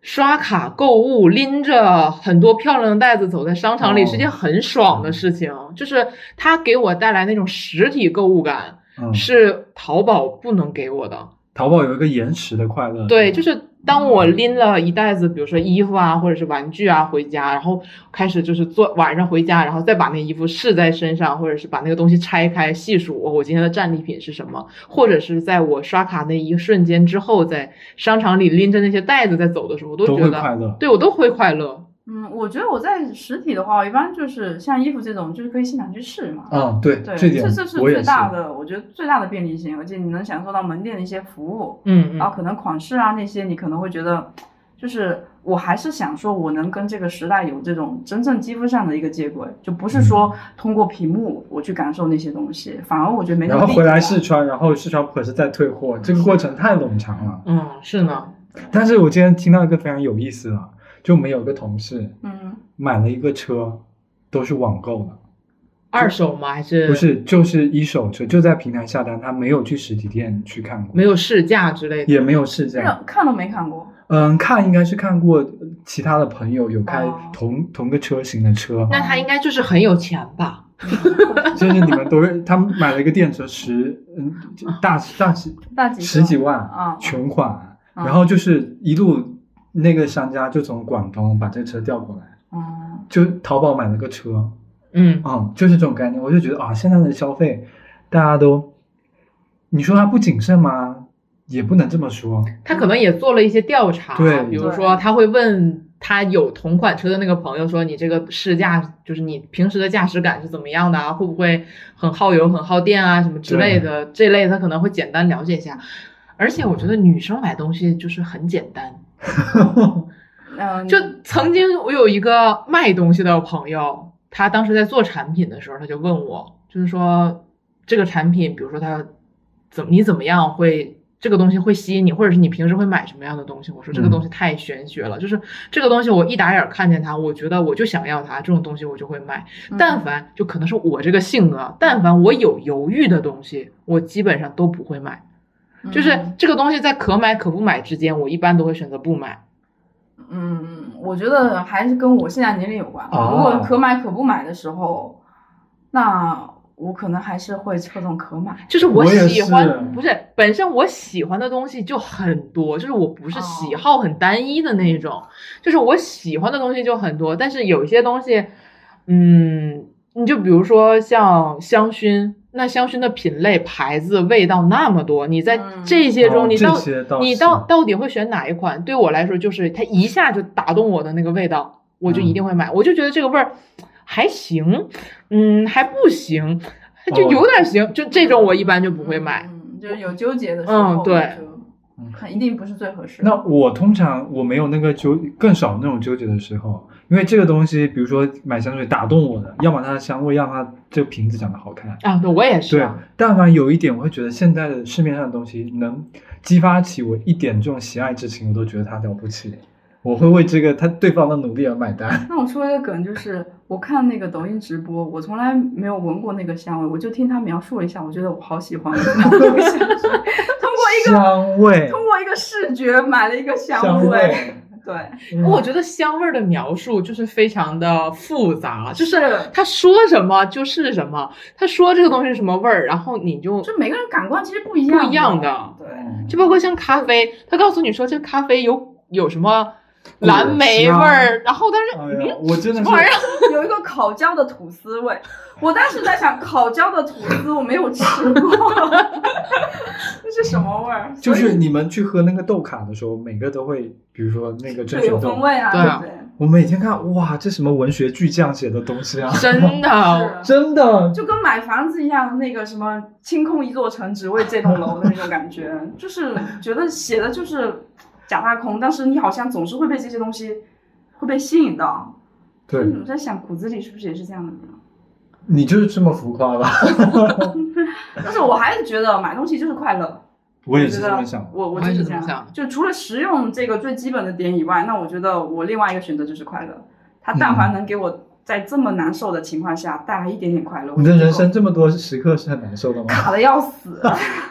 刷卡购物，拎着很多漂亮的袋子走在商场里哦是件很爽的事情，就是它给我带来那种实体购物感，嗯，是淘宝不能给我的。淘宝有一个延迟的快乐。对，就是当我拎了一袋子，比如说衣服啊，或者是玩具啊回家，然后开始就是做晚上回家，然后再把那衣服试在身上，或者是把那个东西拆开细数我我今天的战利品是什么，或者是在我刷卡那一瞬间之后，在商场里拎着那些袋子在走的时候，我都都觉得。对我都会快乐。嗯，我觉得我在实体的话，我一般就是像衣服这种，就是可以现场去试嘛。嗯，对，对，这这这是。最大的，我觉得最大的便利性，而且你能享受到门店的一些服务，嗯嗯然后可能款式啊那些，你可能会觉得，就是我还是想说，我能跟这个时代有这种真正肌肤上的一个接轨，就不是说通过屏幕我去感受那些东西，反而我觉得没那然后回来试穿，然后试穿不合适再退货，这个过程太冗长了。嗯，是呢。但是我今天听到一个非常有意思的，就我们有个同事嗯，买了一个车，都是网购的，二手吗？还是不是就是一手车，就在平台下单，他没有去实体店去看过，没有试驾之类的？也没有试驾。看都没看过。嗯，看应该是看过其他的朋友有开哦同、同个车型的车，那他应该就是很有钱吧？就是你们都是他们买了一个电车十嗯大大几大几十几万啊全款，啊然后就是一路那个商家就从广东把这个车调过来，嗯，就淘宝买了个车，嗯，嗯，就是这种概念，我就觉得啊，现在的消费大家都，你说他不谨慎吗？也不能这么说，他可能也做了一些调查，对比如说他会问他有同款车的那个朋友说，你这个试驾就是你平时的驾驶感是怎么样的啊？会不会很耗油、很耗电啊？什么之类的，这类他可能会简单了解一下。而且我觉得女生买东西就是很简单，嗯，就曾经我有一个卖东西的朋友，他当时在做产品的时候，他就问我，就是说这个产品，比如说他怎么你怎么样会这个东西会吸引你，或者是你平时会买什么样的东西？我说这个东西太玄学了，就是这个东西我一打眼看见它，我觉得我就想要它，这种东西我就会买。嗯但凡就可能是我这个性格，但凡我有犹豫的东西，我基本上都不会买。就是嗯这个东西在可买可不买之间，我一般都会选择不买。嗯，我觉得还是跟我现在年龄有关。哦如果可买可不买的时候，那我可能还是会侧重可买。就是我喜欢，是不是本身我喜欢的东西就很多，就是我不是喜哦好很单一的那一种，就是我喜欢的东西就很多，但是有一些东西，嗯，你就比如说像香薰，那香薰的品类、牌子、味道那么多，你在嗯这些中，你到你到到底会选哪一款？对我来说，就是它一下就打动我的那个味道，我就一定会买。我就觉得这个味儿还行，嗯，还不行，就哦有点行，就这种我一般就不会买。嗯，就是有纠结的时候，嗯对就嗯可一定不是最合适的。那我通常我没有那个纠，更少那种纠结的时候，因为这个东西，比如说买香水打动我的，要么它的香味，要么它这个瓶子长得好看。啊，对我也是对啊，，但凡有一点，我会觉得现在的市面上的东西能激发起我一点这种喜爱之情，我都觉得它了不起。我会为这个他对方的努力而买单。那我说一个梗，就是我看那个抖音直播，我从来没有闻过那个香味，我就听他描述了一下，我觉得我好喜欢 一个香味，通过一个视觉买了一个香香味，对，嗯。我觉得香味儿的描述就是非常的复杂，就是。是他说什么就是什么，他说这个东西是什么味儿，然后你就就每个人感官其实不一样，不一样的对，就包括像咖啡，他告诉你说这咖啡有有什么蓝莓味儿，然后但是哎呀，我真的是什么玩意儿？有一个烤焦的吐司味。我当时在想，烤焦的吐司我没有吃过，那是什么味儿？就是你们去喝那个豆卡的时候，每个都会，比如说那个甄对有选豆风，味啊，对啊对？我每天看，哇，这什么文学巨匠写的东西啊！真的，真的，就跟买房子一样，那个什么清空一座城只为这栋楼的那种感觉，就是觉得写的就是假大空，但是你好像总是会被这些东西会被吸引到。对我在想骨子里是不是也是这样的呢？你就是这么浮夸吧？但是我还是觉得买东西就是快乐。我也觉得是这么想。我我就是这样想。就除了实用这个最基本的点以外，那我觉得我另外一个选择就是快乐。它但凡能给我在这么难受的情况下带来一点点快乐，你的人生这么多时刻是很难受的吗？卡的要死。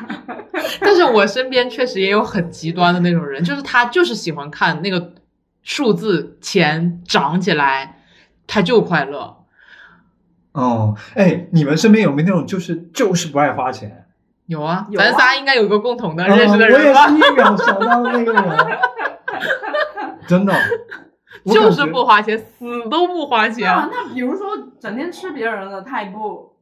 但是我身边确实也有很极端的那种人，就是他就是喜欢看那个数字钱涨起来，他就快乐。哦，哎，你们身边有没有那种就是就是不爱花钱？有啊，有啊咱仨应该有个共同的啊认识的人我也？是一秒想到那个人，真的，我就是不花钱，死都不花钱。那那比如说整天吃别人的，他也不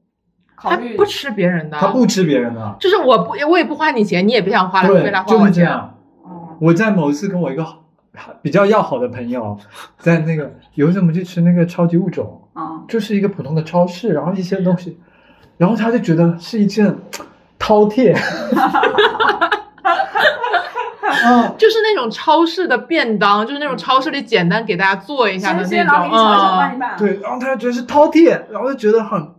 考虑他不吃别人的，他不吃别人的，就是我不我也不花你钱，你也别想花了，对别来，花就是这我钱。样。哦，我在某一次跟我一个比较要好的朋友，在那个有一次我们去吃那个超级物种，啊，就是一个普通的超市，然后一些东西，然后他就觉得是一件 饕餮。啊，就是那种超市的便当，就是那种超市里简单给大家做一下的那种，对，然后他就觉得是饕餮，然后就觉得很，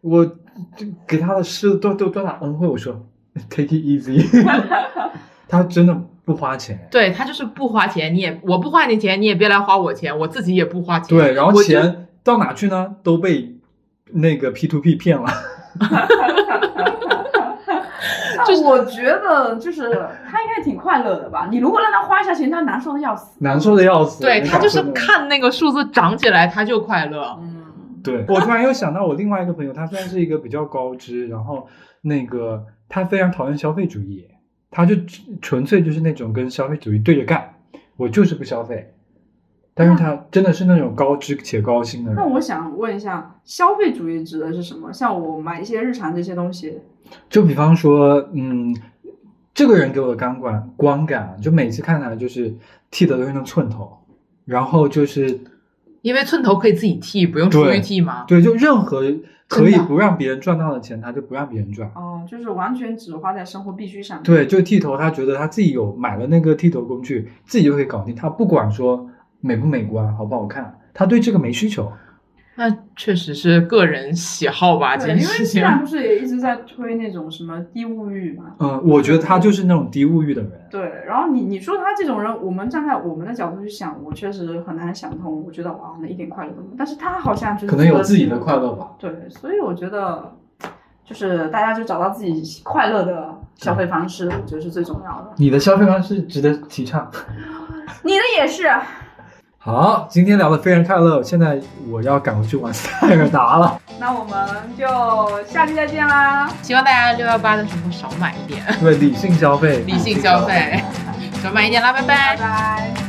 我就给他的吃都都多打恩惠，我说 take it easy，他真的不花钱，对他就是不花钱，你也我不花你钱，你也别来花我钱，我自己也不花钱。对，然后钱到哪去呢？都被那个 P to P 骗了。就是我觉得，就是他应该挺快乐的吧？你如果让他花一下钱，他难受的要死。难受的要死。对他就是看那个数字涨起来，他就快乐。嗯，对，我突然又想到我另外一个朋友，他虽然是一个比较高知，然后那个他非常讨厌消费主义，他就纯粹就是那种跟消费主义对着干，我就是不消费。但是他真的是那种高知且高薪的人。那我想问一下，消费主义指的是什么？像我买一些日常这些东西，就比方说，嗯，这个人给我的钢管光感，就每次看他就是剃的都是那种寸头，然后就是因为寸头可以自己剃，不用出去剃吗？对，就任何可以不让别人赚到的钱，他就不让别人赚。哦，就是完全只花在生活必须上面。对，就剃头，他觉得他自己有买了那个剃头工具，自己就可以搞定。他不管说美不美观、好不好看，他对这个没需求。那确实是个人喜好吧，这对，因为件事情。现在不是也一直在推那种什么低物欲嘛？嗯，我觉得他就是那种低物欲的人。对，然后你你说他这种人，我们站在我们的角度去想，我确实很难想通。我觉得哇，那一点快乐都没有。但是他好像就是可能有自己的快乐吧。对，所以我觉得就是大家就找到自己快乐的消费方式，我觉得是最重要的。你的消费方式值得提倡。你的也是，好，今天聊得非常快乐，现在我要赶回去玩塞尔达了。那我们就下期再见啦。希望大家六幺八的时候少买一点，对，理性消费，理性消费，少买一点啦，拜拜拜。拜。